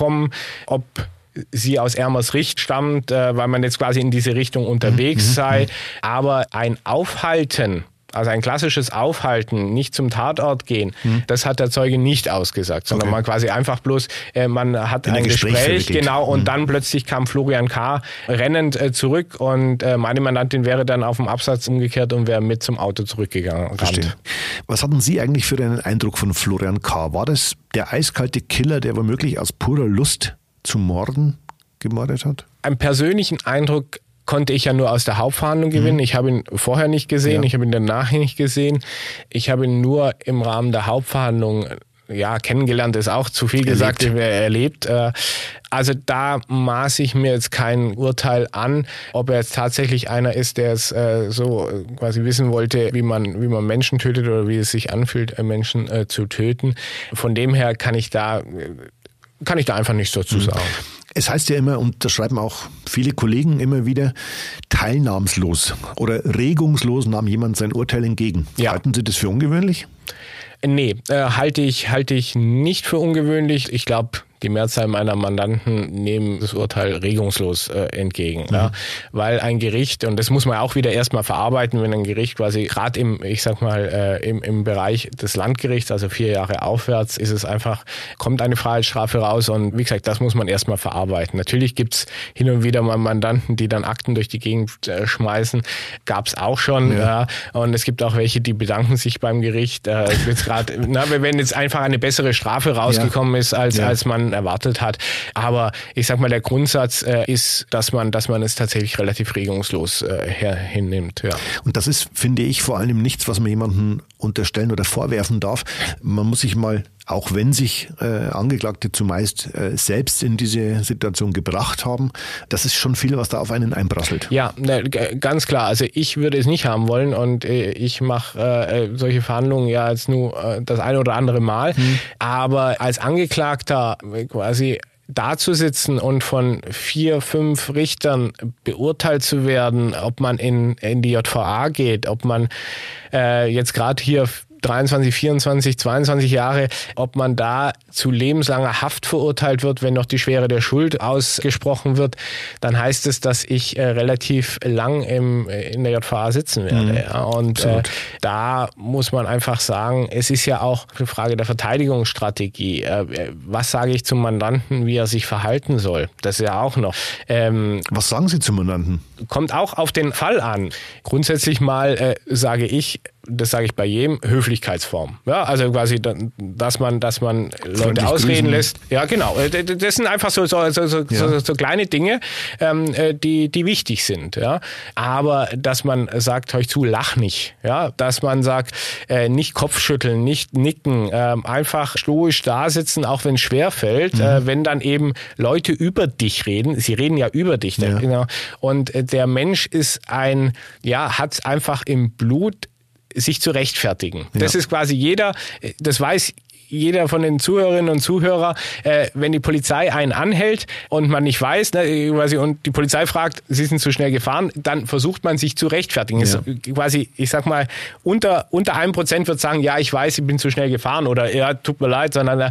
ob sie aus Ermersricht stammt, äh, weil man jetzt quasi in diese Richtung unterwegs mhm. sei. Aber ein Aufhalten, also ein klassisches Aufhalten, nicht zum Tatort gehen, hm. das hat der Zeuge nicht ausgesagt, sondern okay. man quasi einfach bloß, äh, man hat In ein Gespräch, Gespräch genau, und hm. dann plötzlich kam Florian K. rennend äh, zurück und äh, meine Mandantin wäre dann auf dem Absatz umgekehrt und wäre mit zum Auto zurückgegangen. Verstehe. Was hatten Sie eigentlich für einen Eindruck von Florian K.? War das der eiskalte Killer, der womöglich aus purer Lust zu morden gemordet hat? Einen persönlichen Eindruck konnte ich ja nur aus der Hauptverhandlung gewinnen. Mhm. Ich habe ihn vorher nicht gesehen, ja. ich habe ihn danach nicht gesehen. Ich habe ihn nur im Rahmen der Hauptverhandlung ja, kennengelernt ist auch zu viel gesagt, erlebt. erlebt. Äh, also da maße ich mir jetzt kein Urteil an, ob er jetzt tatsächlich einer ist, der es äh, so quasi wissen wollte, wie man, wie man Menschen tötet oder wie es sich anfühlt, Menschen zu töten. Von dem her kann ich da, kann ich da einfach nichts dazu mhm. sagen. Mhm. Es heißt ja immer, und das schreiben auch viele Kollegen immer wieder, teilnahmslos oder regungslos nahm jemand sein Urteil entgegen. Ja. Halten Sie das für ungewöhnlich? Nee, äh, halte ich, halte ich nicht für ungewöhnlich. Ich glaube, die Mehrzahl meiner Mandanten nehmen das Urteil regungslos äh, entgegen. Mhm. Ja, weil ein Gericht, und das muss man auch wieder erstmal verarbeiten, wenn ein Gericht quasi gerade im, ich sag mal, äh, im, im Bereich des Landgerichts, also vier Jahre aufwärts, ist es einfach, kommt eine Freiheitsstrafe raus und wie gesagt, das muss man erstmal verarbeiten. Natürlich gibt's hin und wieder mal Mandanten, die dann Akten durch die Gegend äh, schmeißen. Gab's auch schon. Ja. ja. Und es gibt auch welche, die bedanken sich beim Gericht. Äh, jetzt grad, na, wenn jetzt einfach eine bessere Strafe rausgekommen ja. ist, als, als man erwartet hat. Aber ich sag mal, der Grundsatz äh, ist, dass man, dass man es tatsächlich relativ regungslos äh, her, hinnimmt. Ja. Und das ist, finde ich, vor allem nichts, was man jemandem unterstellen oder vorwerfen darf. Man muss sich mal auch wenn sich äh, Angeklagte zumeist äh, selbst in diese Situation gebracht haben, das ist schon viel, was da auf einen einprasselt. Ja, ne, ganz klar. Also ich würde es nicht haben wollen und äh, ich mache äh, solche Verhandlungen ja jetzt nur äh, das eine oder andere Mal. Hm. Aber als Angeklagter quasi da zu sitzen und von vier, fünf Richtern beurteilt zu werden, ob man in, in die JVA geht, ob man äh, jetzt gerade hier 23, 24, 22 Jahre, ob man da zu lebenslanger Haft verurteilt wird, wenn noch die Schwere der Schuld ausgesprochen wird, dann heißt es, dass ich äh, relativ lang im, äh, in der JVA sitzen werde. Mhm. Ja. Und äh, da muss man einfach sagen, es ist ja auch eine Frage der Verteidigungsstrategie. Äh, was sage ich zum Mandanten, wie er sich verhalten soll? Das ist ja auch noch. Ähm, was sagen Sie zum Mandanten? Kommt auch auf den Fall an. Grundsätzlich mal äh, sage ich, das sage ich bei jedem, Höflichkeitsform. Ja, also quasi, dass man, dass man Leute ausreden grüßen. lässt. Ja, genau. Äh, das sind einfach so, so, so, so, ja. so, so kleine Dinge, ähm, äh, die, die wichtig sind. Ja, aber dass man sagt, euch zu, lach nicht. Ja, dass man sagt, äh, nicht Kopfschütteln, nicht nicken, äh, einfach stoisch da sitzen, auch wenn es schwer fällt. Mhm. Äh, wenn dann eben Leute über dich reden, sie reden ja über dich. Ja. Genau. Und äh, der Mensch ist ein, ja, hat einfach im Blut sich zu rechtfertigen. Ja. Das ist quasi jeder, das weiß jeder von den Zuhörerinnen und Zuhörer, äh, wenn die Polizei einen anhält und man nicht weiß, ne, quasi, und die Polizei fragt, sie sind zu schnell gefahren, dann versucht man sich zu rechtfertigen. Ja. quasi, ich sag mal, unter, unter einem Prozent wird sagen, ja, ich weiß, ich bin zu schnell gefahren oder ja, tut mir leid, sondern äh,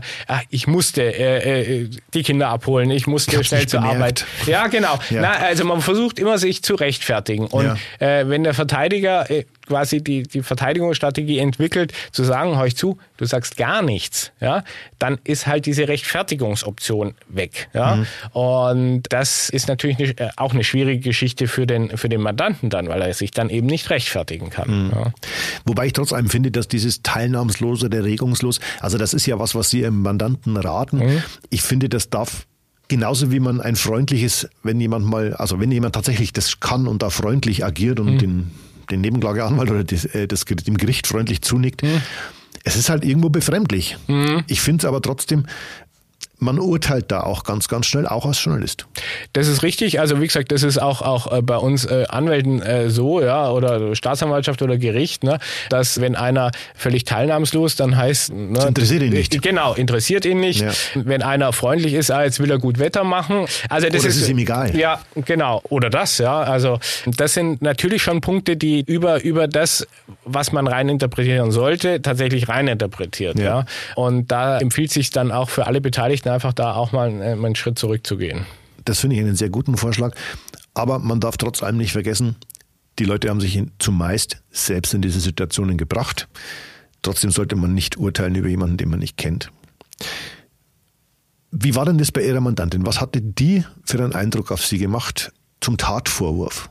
ich musste äh, äh, die Kinder abholen, ich musste ich schnell zur bemerkt. Arbeit. Ja, genau. Ja. Na, also man versucht immer, sich zu rechtfertigen. Und äh, wenn der Verteidiger äh, quasi die, die Verteidigungsstrategie entwickelt, zu sagen, hör ich zu, du sagst gar nichts, ja, dann ist halt diese Rechtfertigungsoption weg. Ja? Mhm. Und das ist natürlich eine, äh, auch eine schwierige Geschichte für den, für den Mandanten dann, weil er sich dann eben nicht rechtfertigen kann. Mhm. Ja. Wobei ich trotz allem finde, dass dieses teilnahmslos oder regungslos, also das ist ja was, was Sie Ihrem Mandanten raten. Mhm. Ich finde, das darf Genauso wie man ein freundliches, wenn jemand mal, also wenn jemand tatsächlich das kann und da freundlich agiert und mhm. den den Nebenklageanwalt oder das, äh, das, dem Gericht freundlich zunickt. Mhm. Es ist halt irgendwo befremdlich. Mhm. Ich finde es aber trotzdem, man urteilt da auch ganz, ganz schnell, auch als Journalist. Das ist richtig. Also wie gesagt, das ist auch, auch äh, bei uns äh, Anwälten äh, so, ja, oder Staatsanwaltschaft oder Gericht, ne, dass wenn einer völlig teilnahmslos, dann heißt... Ne, das interessiert ihn nicht. Genau, interessiert ihn nicht. Ja. Wenn einer freundlich ist, ah, jetzt will er gut Wetter machen. Also das, oder ist, ist ihm egal. Ja, genau. Oder das, ja. Also das sind natürlich schon Punkte, die über, über das, was man rein interpretieren sollte, tatsächlich rein interpretiert. Ja. ja. Und da empfiehlt sich dann auch für alle Beteiligten einfach da auch mal einen, einen Schritt zurückzugehen. Das finde ich einen sehr guten Vorschlag. Aber man darf trotz allem nicht vergessen, die Leute haben sich zumeist selbst in diese Situationen gebracht. Trotzdem sollte man nicht urteilen über jemanden, den man nicht kennt. Wie war denn das bei Ihrer Mandantin? Was hatte die für einen Eindruck auf Sie gemacht zum Tatvorwurf?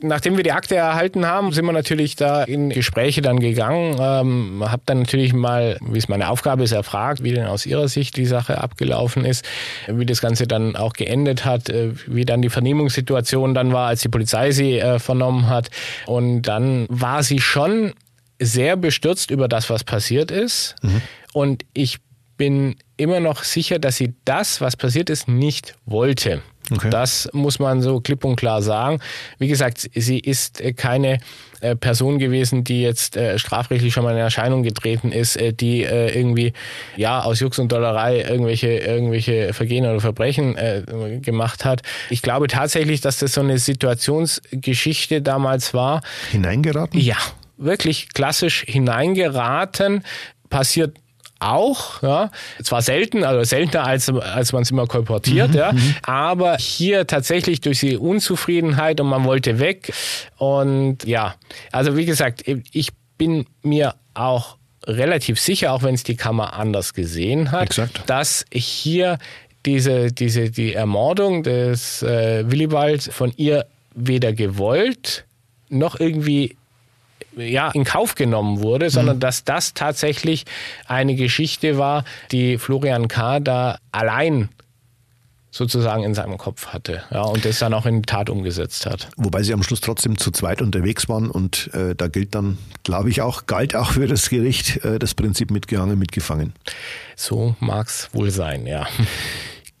Nachdem wir die Akte erhalten haben, sind wir natürlich da in Gespräche dann gegangen. Ähm, habe dann natürlich mal, wie es meine Aufgabe ist, erfragt, wie denn aus Ihrer Sicht die Sache abgelaufen ist, wie das Ganze dann auch geendet hat, äh, wie dann die Vernehmungssituation dann war, als die Polizei sie äh, vernommen hat. Und dann war sie schon sehr bestürzt über das, was passiert ist. Mhm. Und ich bin immer noch sicher, dass sie das, was passiert ist, nicht wollte. Okay. Das muss man so klipp und klar sagen. Wie gesagt, sie ist äh, keine äh, Person gewesen, die jetzt äh, strafrechtlich schon mal in Erscheinung getreten ist, die irgendwie ja aus Jux und Dollerei irgendwelche irgendwelche Vergehen oder Verbrechen gemacht hat. Ich glaube tatsächlich, dass das so eine Situationsgeschichte damals war. Hineingeraten? Ja, wirklich klassisch hineingeraten. Passiert auch, ja. Zwar selten, also seltener als, als man es immer kolportiert, mhm, ja. Mhm. Aber hier tatsächlich durch die Unzufriedenheit und man wollte weg. Und ja, also wie gesagt, ich bin mir auch relativ sicher, auch wenn es die Kammer anders gesehen hat, Exakt. dass hier diese, diese, die Ermordung des äh, Willibald von ihr weder gewollt noch irgendwie ja, in Kauf genommen wurde, sondern mhm. dass das tatsächlich eine Geschichte war, die Florian K. da allein sozusagen in seinem Kopf hatte ja, und das dann auch in die Tat umgesetzt hat. Wobei sie am Schluss trotzdem zu zweit unterwegs waren und äh, da gilt dann, glaube ich, auch, galt auch für das Gericht äh, das Prinzip mitgehangen, mitgefangen. So mag es wohl sein, ja.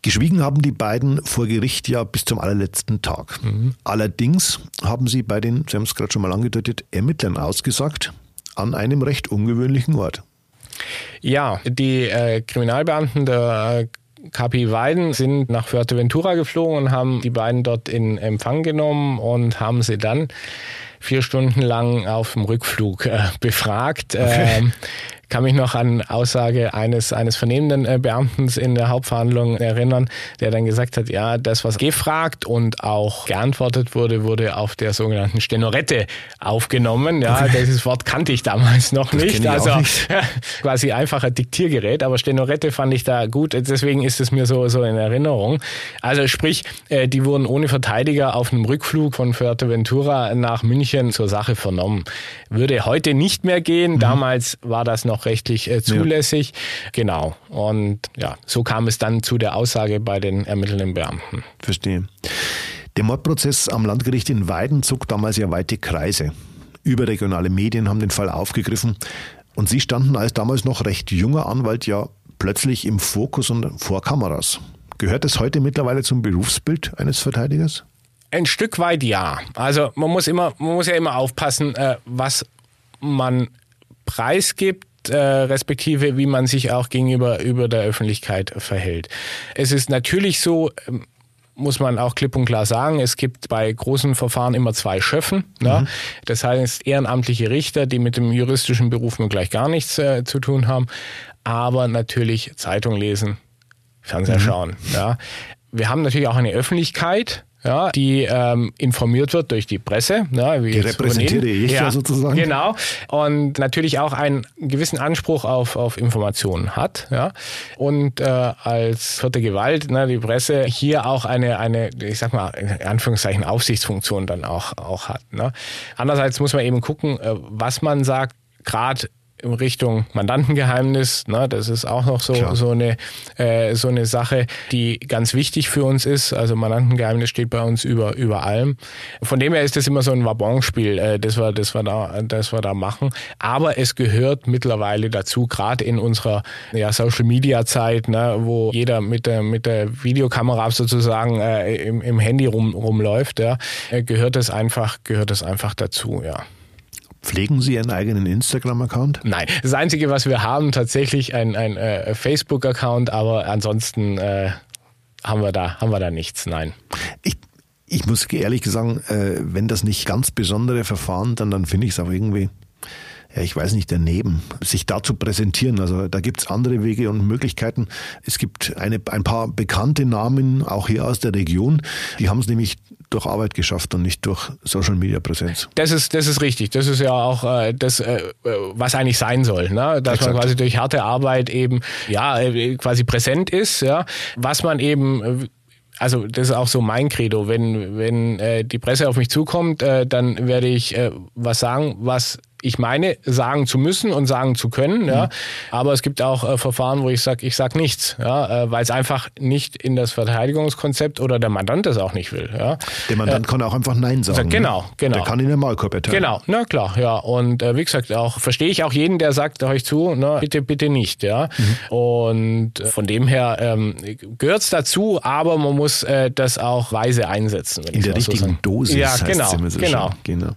Geschwiegen haben die beiden vor Gericht ja bis zum allerletzten Tag. Mhm. Allerdings haben sie bei den, Sie haben es gerade schon mal angedeutet, Ermittlern ausgesagt, an einem recht ungewöhnlichen Ort. Ja, die äh, Kriminalbeamten der äh, KP Weiden sind nach Fuerteventura geflogen und haben die beiden dort in Empfang genommen und haben sie dann vier Stunden lang auf dem Rückflug äh, befragt. Ähm, kann mich noch an Aussage eines, eines vernehmenden äh, Beamten in der Hauptverhandlung erinnern, der dann gesagt hat, ja, das, was gefragt und auch geantwortet wurde, wurde auf der sogenannten Stenorette aufgenommen. Ja, dieses Wort kannte ich damals noch das nicht. Also nicht. quasi einfacher Diktiergerät, aber Stenorette fand ich da gut. Deswegen ist es mir so, so in Erinnerung. Also sprich, äh, die wurden ohne Verteidiger auf einem Rückflug von Fuerteventura nach München zur Sache vernommen. Würde heute nicht mehr gehen. Mhm. Damals war das noch rechtlich äh, zulässig. Ja. Genau. Und ja, so kam es dann zu der Aussage bei den ermittelnden Beamten. Verstehe. Der Mordprozess am Landgericht in Weiden zog damals ja weite Kreise. Überregionale Medien haben den Fall aufgegriffen. Und Sie standen als damals noch recht junger Anwalt ja plötzlich im Fokus und vor Kameras. Gehört das heute mittlerweile zum Berufsbild eines Verteidigers? Ein Stück weit ja. Also man muss immer, man muss ja immer aufpassen, äh, was man preisgibt äh, respektive wie man sich auch gegenüber über der Öffentlichkeit verhält. Es ist natürlich so, ähm, muss man auch klipp und klar sagen, es gibt bei großen Verfahren immer zwei Schöffen. Ne? Mhm. Das heißt ehrenamtliche Richter, die mit dem juristischen Beruf nur gleich gar nichts äh, zu tun haben, aber natürlich Zeitung lesen, Fernseher mhm. schauen. Ja? Wir haben natürlich auch eine Öffentlichkeit, ja, die ähm, informiert wird durch die Presse. Ja, wie die repräsentiere ich ja, sozusagen. Genau. Und natürlich auch einen gewissen Anspruch auf, auf Informationen hat. Ja. Und äh, als vierte Gewalt, ne, die Presse hier auch eine, eine, ich sag mal, in Anführungszeichen Aufsichtsfunktion dann auch, auch hat. Ne. Andererseits muss man eben gucken, äh, was man sagt, gerade in Richtung Mandantengeheimnis. Ne? Das ist auch noch so, so, eine, äh, so eine Sache, die ganz wichtig für uns ist. Also Mandantengeheimnis steht bei uns über, über allem. Von dem her ist das immer so ein Wabonspiel, äh, das, wir, das, wir da, das wir da machen. Aber es gehört mittlerweile dazu, gerade in unserer ja, Social-Media-Zeit, ne, wo jeder mit der, mit der Videokamera sozusagen äh, im, im Handy rum, rumläuft, ja, äh, gehört es einfach, gehört es einfach dazu, ja. Pflegen Sie Ihren eigenen Instagram-Account? Nein, das Einzige, was wir haben, tatsächlich ein, ein äh, Facebook-Account, aber ansonsten äh, haben, wir da, haben wir da nichts, nein. Ich, ich muss ehrlich sagen, äh, wenn das nicht ganz besondere Verfahren, dann, dann finde ich es auch irgendwie ja, ich weiß nicht, daneben, sich da zu präsentieren. Also da gibt's andere Wege und Möglichkeiten. Es gibt eine, ein paar bekannte Namen, auch hier aus der Region, die haben es nämlich durch Arbeit geschafft und nicht durch Social Media Präsenz. Das ist, das ist richtig. Das ist ja auch äh, das, äh, was eigentlich sein soll, ne? dass Exakt. man quasi durch harte Arbeit eben ja äh, quasi präsent ist, ja, was man eben äh, also das ist auch so mein Credo. Wenn, wenn äh, die Presse auf mich zukommt, äh, dann werde ich äh, was sagen, was ich meine, sagen zu müssen und sagen zu können. Mhm. Ja. Aber es gibt auch äh, Verfahren, wo ich sage, ich sage nichts, ja, äh, weil es einfach nicht in das Verteidigungskonzept oder der Mandant das auch nicht will. Ja. Der Mandant äh, kann auch einfach Nein sagen. Sagt, genau, ne? genau. Der kann in den Maulkorb erteilen. Genau, na klar, ja. Und äh, wie gesagt, auch verstehe ich auch jeden, der sagt euch zu, na, bitte, bitte nicht. Ja. Mhm. Und äh, von dem her ähm, gehört es dazu, aber man muss äh, das auch weise einsetzen. in der richtigen so Dosis. Ja, genau, genau. genau.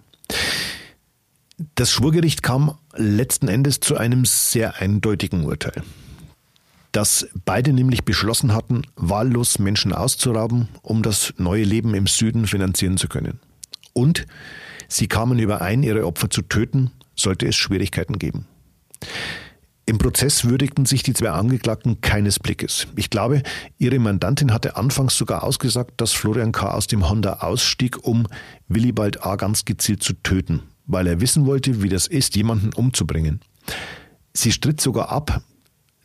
Das Schwurgericht kam letzten Endes zu einem sehr eindeutigen Urteil. Dass beide nämlich beschlossen hatten, wahllos Menschen auszurauben, um das neue Leben im Süden finanzieren zu können. Und sie kamen überein, ihre Opfer zu töten, sollte es Schwierigkeiten geben. Im Prozess würdigten sich die zwei Angeklagten keines Blickes. Ich glaube, ihre Mandantin hatte anfangs sogar ausgesagt, dass Florian K. aus dem Honda ausstieg, um Willibald A. ganz gezielt zu töten weil er wissen wollte, wie das ist, jemanden umzubringen. Sie stritt sogar ab,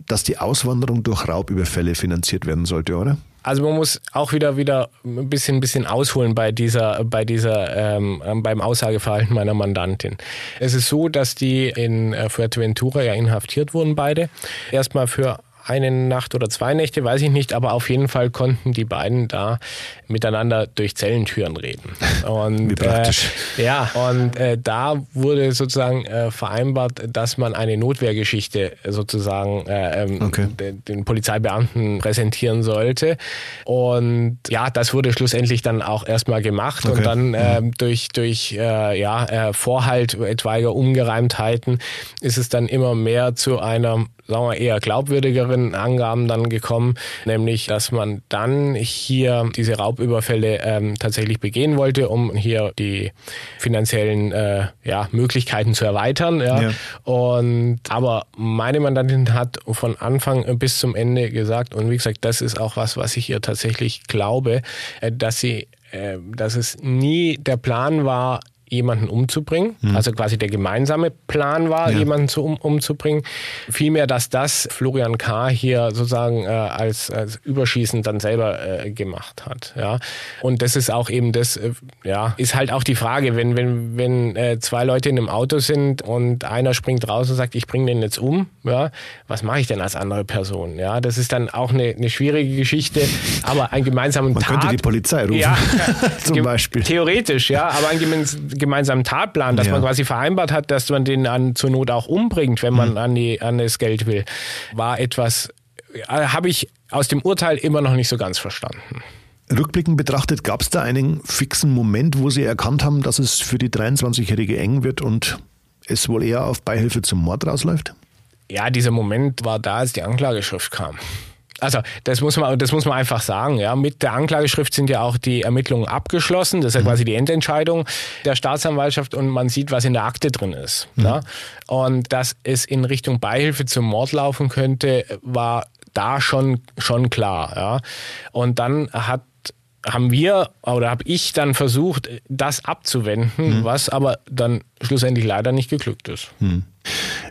dass die Auswanderung durch Raubüberfälle finanziert werden sollte, oder? Also man muss auch wieder wieder ein bisschen ein bisschen ausholen bei dieser bei dieser ähm, beim Aussageverhalten meiner Mandantin. Es ist so, dass die in äh, Fuerteventura ja inhaftiert wurden beide. Erstmal für eine Nacht oder zwei Nächte, weiß ich nicht, aber auf jeden Fall konnten die beiden da miteinander durch Zellentüren reden. Und, Wie praktisch. Äh, ja, und äh, da wurde sozusagen äh, vereinbart, dass man eine Notwehrgeschichte sozusagen äh, ähm, okay. den, den Polizeibeamten präsentieren sollte. Und ja, das wurde schlussendlich dann auch erstmal gemacht okay. und dann äh, durch, durch äh, ja, äh, Vorhalt etwaiger Ungereimtheiten ist es dann immer mehr zu einer sagen wir eher glaubwürdigeren Angaben dann gekommen, nämlich dass man dann hier diese Raubüberfälle ähm, tatsächlich begehen wollte, um hier die finanziellen äh, ja, Möglichkeiten zu erweitern. Ja. ja. Und aber meine Mandantin hat von Anfang bis zum Ende gesagt, und wie gesagt, das ist auch was, was ich ihr tatsächlich glaube, äh, dass sie äh, dass es nie der Plan war, jemanden umzubringen. Mhm. Also quasi der gemeinsame Plan war, ja. jemanden zu, um, umzubringen. Vielmehr, dass das Florian K. hier sozusagen äh, als, als Überschießen dann selber äh, gemacht hat. Ja. Und das ist auch eben das, äh, ja, ist halt auch die Frage, wenn, wenn, wenn äh, zwei Leute in einem Auto sind und einer springt raus und sagt, ich bringe den jetzt um, ja, was mache ich denn als andere Person? Ja, das ist dann auch eine, eine schwierige Geschichte, aber ein gemeinsamen Man Tat, könnte die Polizei rufen, ja, zum Beispiel. Theoretisch, ja, aber ein gemeinsamen Tatplan, dass ja. man quasi vereinbart hat, dass man den an, zur Not auch umbringt, wenn man mhm. an, die, an das Geld will, war etwas, äh, habe ich aus dem Urteil immer noch nicht so ganz verstanden. Rückblickend betrachtet, gab es da einen fixen Moment, wo Sie erkannt haben, dass es für die 23-Jährige eng wird und es wohl eher auf Beihilfe zum Mord rausläuft? Ja, dieser Moment war da, als die Anklageschrift kam. Also das muss man, das muss man einfach sagen. Ja, mit der Anklageschrift sind ja auch die Ermittlungen abgeschlossen. Das ist ja mhm. quasi die Endentscheidung der Staatsanwaltschaft und man sieht, was in der Akte drin ist. Mhm. Ja? Und dass es in Richtung Beihilfe zum Mord laufen könnte, war da schon schon klar. Ja? Und dann hat haben wir oder habe ich dann versucht, das abzuwenden, mhm. was aber dann schlussendlich leider nicht geglückt ist.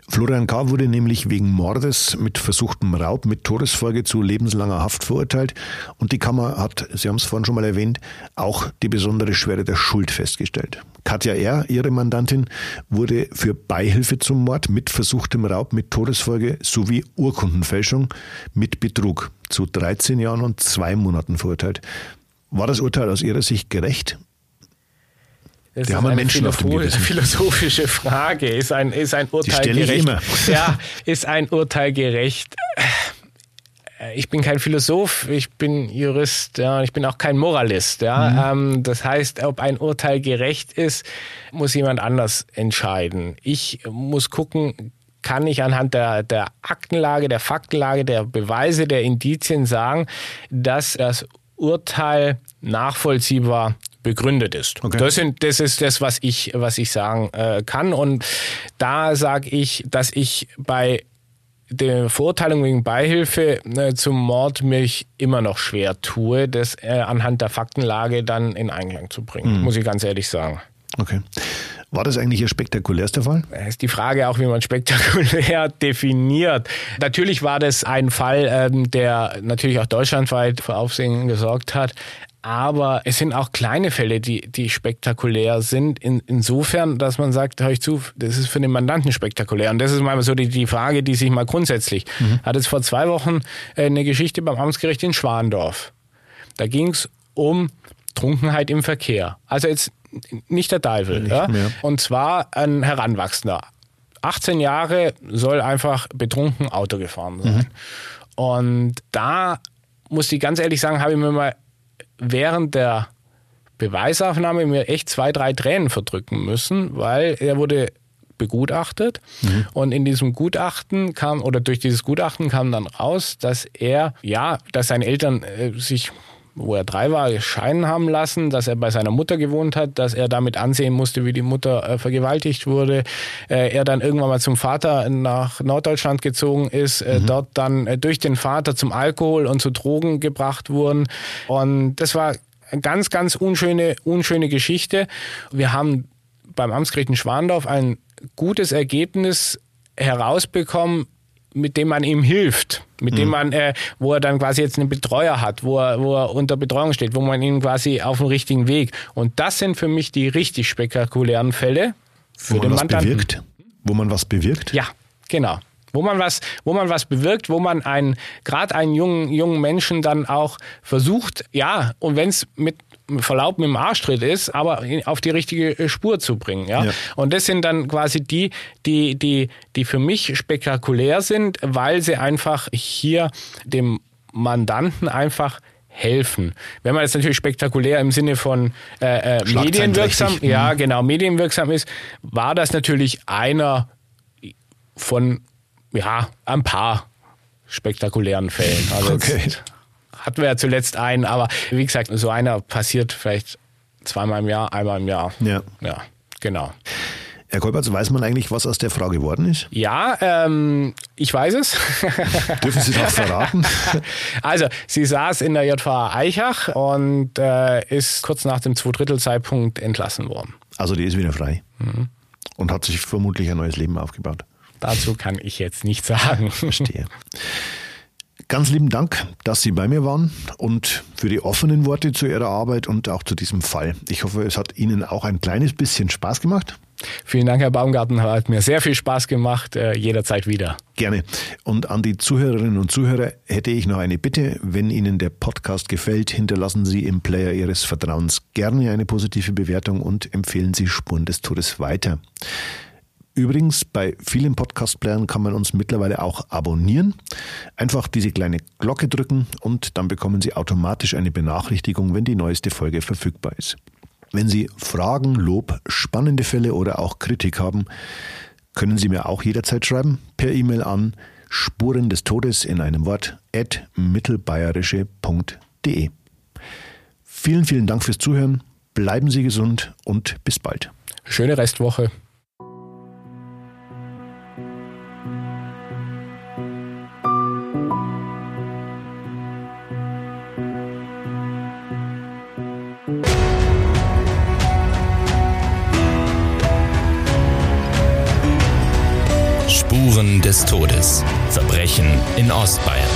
Florian K. wurde nämlich wegen Mordes mit versuchtem Raub mit Todesfolge zu lebenslanger Haft verurteilt und die Kammer hat, Sie haben es vorhin schon mal erwähnt, auch die besondere Schwere der Schuld festgestellt. Katja R., ihre Mandantin, wurde für Beihilfe zum Mord mit versuchtem Raub mit Todesfolge sowie Urkundenfälschung mit Betrug zu 13 Jahren und zwei Monaten verurteilt. War das Urteil aus Ihrer Sicht gerecht? Das Die ist haben eine Menschen auf dem Gewissen. philosophische Frage. Ist ein, ist ein Urteil stelle ich gerecht? immer. Ja, ist ein Urteil gerecht? Äh, Ich bin kein Philosoph, ich bin Jurist, ja, ich bin auch kein Moralist. Ja. Ähm, das heißt, ob ein Urteil gerecht ist, muss jemand anders entscheiden. Ich muss gucken, kann ich anhand der, der Aktenlage, der Faktenlage, der Beweise, der Indizien sagen, dass das Urteil nachvollziehbar begründet ist. Okay. Das, sind, das ist das, was ich, was ich sagen äh, kann. Und da sage ich, dass ich bei der Verurteilung wegen Beihilfe äh, zum Mord mich immer noch schwer tue, das äh, anhand der Faktenlage dann in Einklang zu bringen, muss ich ganz ehrlich sagen. Okay. War das eigentlich Ihr spektakulärster Fall? Es ist die Frage auch, wie man spektakulär definiert. Natürlich war das ein Fall, ähm, der natürlich auch deutschlandweit für Aufsehen gesorgt hat. Aber es sind auch kleine Fälle, die, die spektakulär sind. In, insofern, dass man sagt, hör ich zu, das ist für den Mandanten spektakulär. Und das ist mal so die, die Frage, die sich mal grundsätzlich. Hat es vor zwei Wochen äh, eine Geschichte beim Amtsgericht in Schwandorf. Da ging es um Trunkenheit im Verkehr. Also jetzt nicht der Teufel. ja? mehr. Und zwar ein Heranwachsender. 18 Jahre soll einfach betrunken Auto gefahren sein. Und da muss ich ganz ehrlich sagen, habe ich mir mal während der Beweisaufnahme mir echt zwei, drei Tränen verdrücken müssen, weil er wurde begutachtet. Und in diesem Gutachten kam oder durch dieses Gutachten kam dann raus, dass er ja, dass seine Eltern äh, sich wo er drei war, scheiden haben lassen, dass er bei seiner Mutter gewohnt hat, dass er damit ansehen musste, wie die Mutter äh, vergewaltigt wurde. Äh, er dann irgendwann mal zum Vater nach Norddeutschland gezogen ist, äh, dort dann äh, durch den Vater zum Alkohol und zu Drogen gebracht wurden. Und das war eine ganz, ganz unschöne, unschöne Geschichte. Wir haben beim Amtsgericht in Schwandorf ein gutes Ergebnis herausbekommen, mit dem man ihm hilft, mit dem man, äh, wo er dann quasi jetzt einen Betreuer hat, wo er, wo er unter Betreuung steht, wo man ihn quasi auf dem richtigen Weg. Und das sind für mich die richtig spektakulären Fälle für Wo den man was Mandanten. bewirkt? Wo man was bewirkt? Ja, genau. Wo man was, wo man was bewirkt, wo man einen, gerade einen jungen, jungen Menschen dann auch versucht, ja, und wenn es mit Verlaub mit dem Arschtritt ist, aber auf die richtige Spur zu bringen. Ja? Ja. Und das sind dann quasi die, die, die, die für mich spektakulär sind, weil sie einfach hier dem Mandanten einfach helfen. Wenn man jetzt natürlich spektakulär im Sinne von äh, äh, medienwirksam, ja genau, medienwirksam ist, war das natürlich einer von ja ein paar spektakulären Fällen. Also Okay. hatten wir ja zuletzt einen, aber wie gesagt, so einer passiert vielleicht zweimal im Jahr, einmal im Jahr. Ja. Ja, genau. Herr Kolpertz, weiß man eigentlich, was aus der Frau geworden ist? Ja, ähm, ich weiß es. Dürfen Sie das verraten? Also, sie saß in der JVA Eichach und äh, ist kurz nach dem Zweidrittelzeitpunkt entlassen worden. Also die ist wieder frei. Und hat sich vermutlich ein neues Leben aufgebaut. Dazu kann ich jetzt nichts sagen. Verstehe. Ganz lieben Dank, dass Sie bei mir waren und für die offenen Worte zu Ihrer Arbeit und auch zu diesem Fall. Ich hoffe, es hat Ihnen auch ein kleines bisschen Spaß gemacht. Vielen Dank, Herr Baumgarten. Hat mir sehr viel Spaß gemacht. Äh, jederzeit wieder. Gerne. Und an die Zuhörerinnen und Zuhörer hätte ich noch eine Bitte. Wenn Ihnen der Podcast gefällt, hinterlassen Sie im Player Ihres Vertrauens gerne eine positive Bewertung und empfehlen Sie Spuren des Todes weiter. Übrigens, bei vielen Podcast-Playern kann man uns mittlerweile auch abonnieren. Einfach diese kleine Glocke drücken und dann bekommen Sie automatisch eine Benachrichtigung, wenn die neueste Folge verfügbar ist. Wenn Sie Fragen, Lob, spannende Fälle oder auch Kritik haben, können Sie mir auch jederzeit schreiben per E-Mail an Spuren des Todes in einem Wort at mittelbayerische.de. Vielen, vielen Dank fürs Zuhören. Bleiben Sie gesund und bis bald. Schöne Restwoche. Spuren des Todes. Verbrechen in Ostbayern.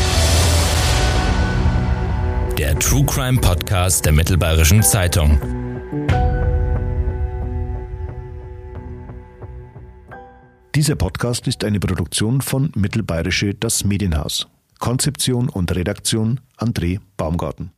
Der True Crime Podcast der Mittelbayerischen Zeitung. Dieser Podcast ist eine Produktion von Mittelbayerische Das Medienhaus. Konzeption und Redaktion André Baumgarten.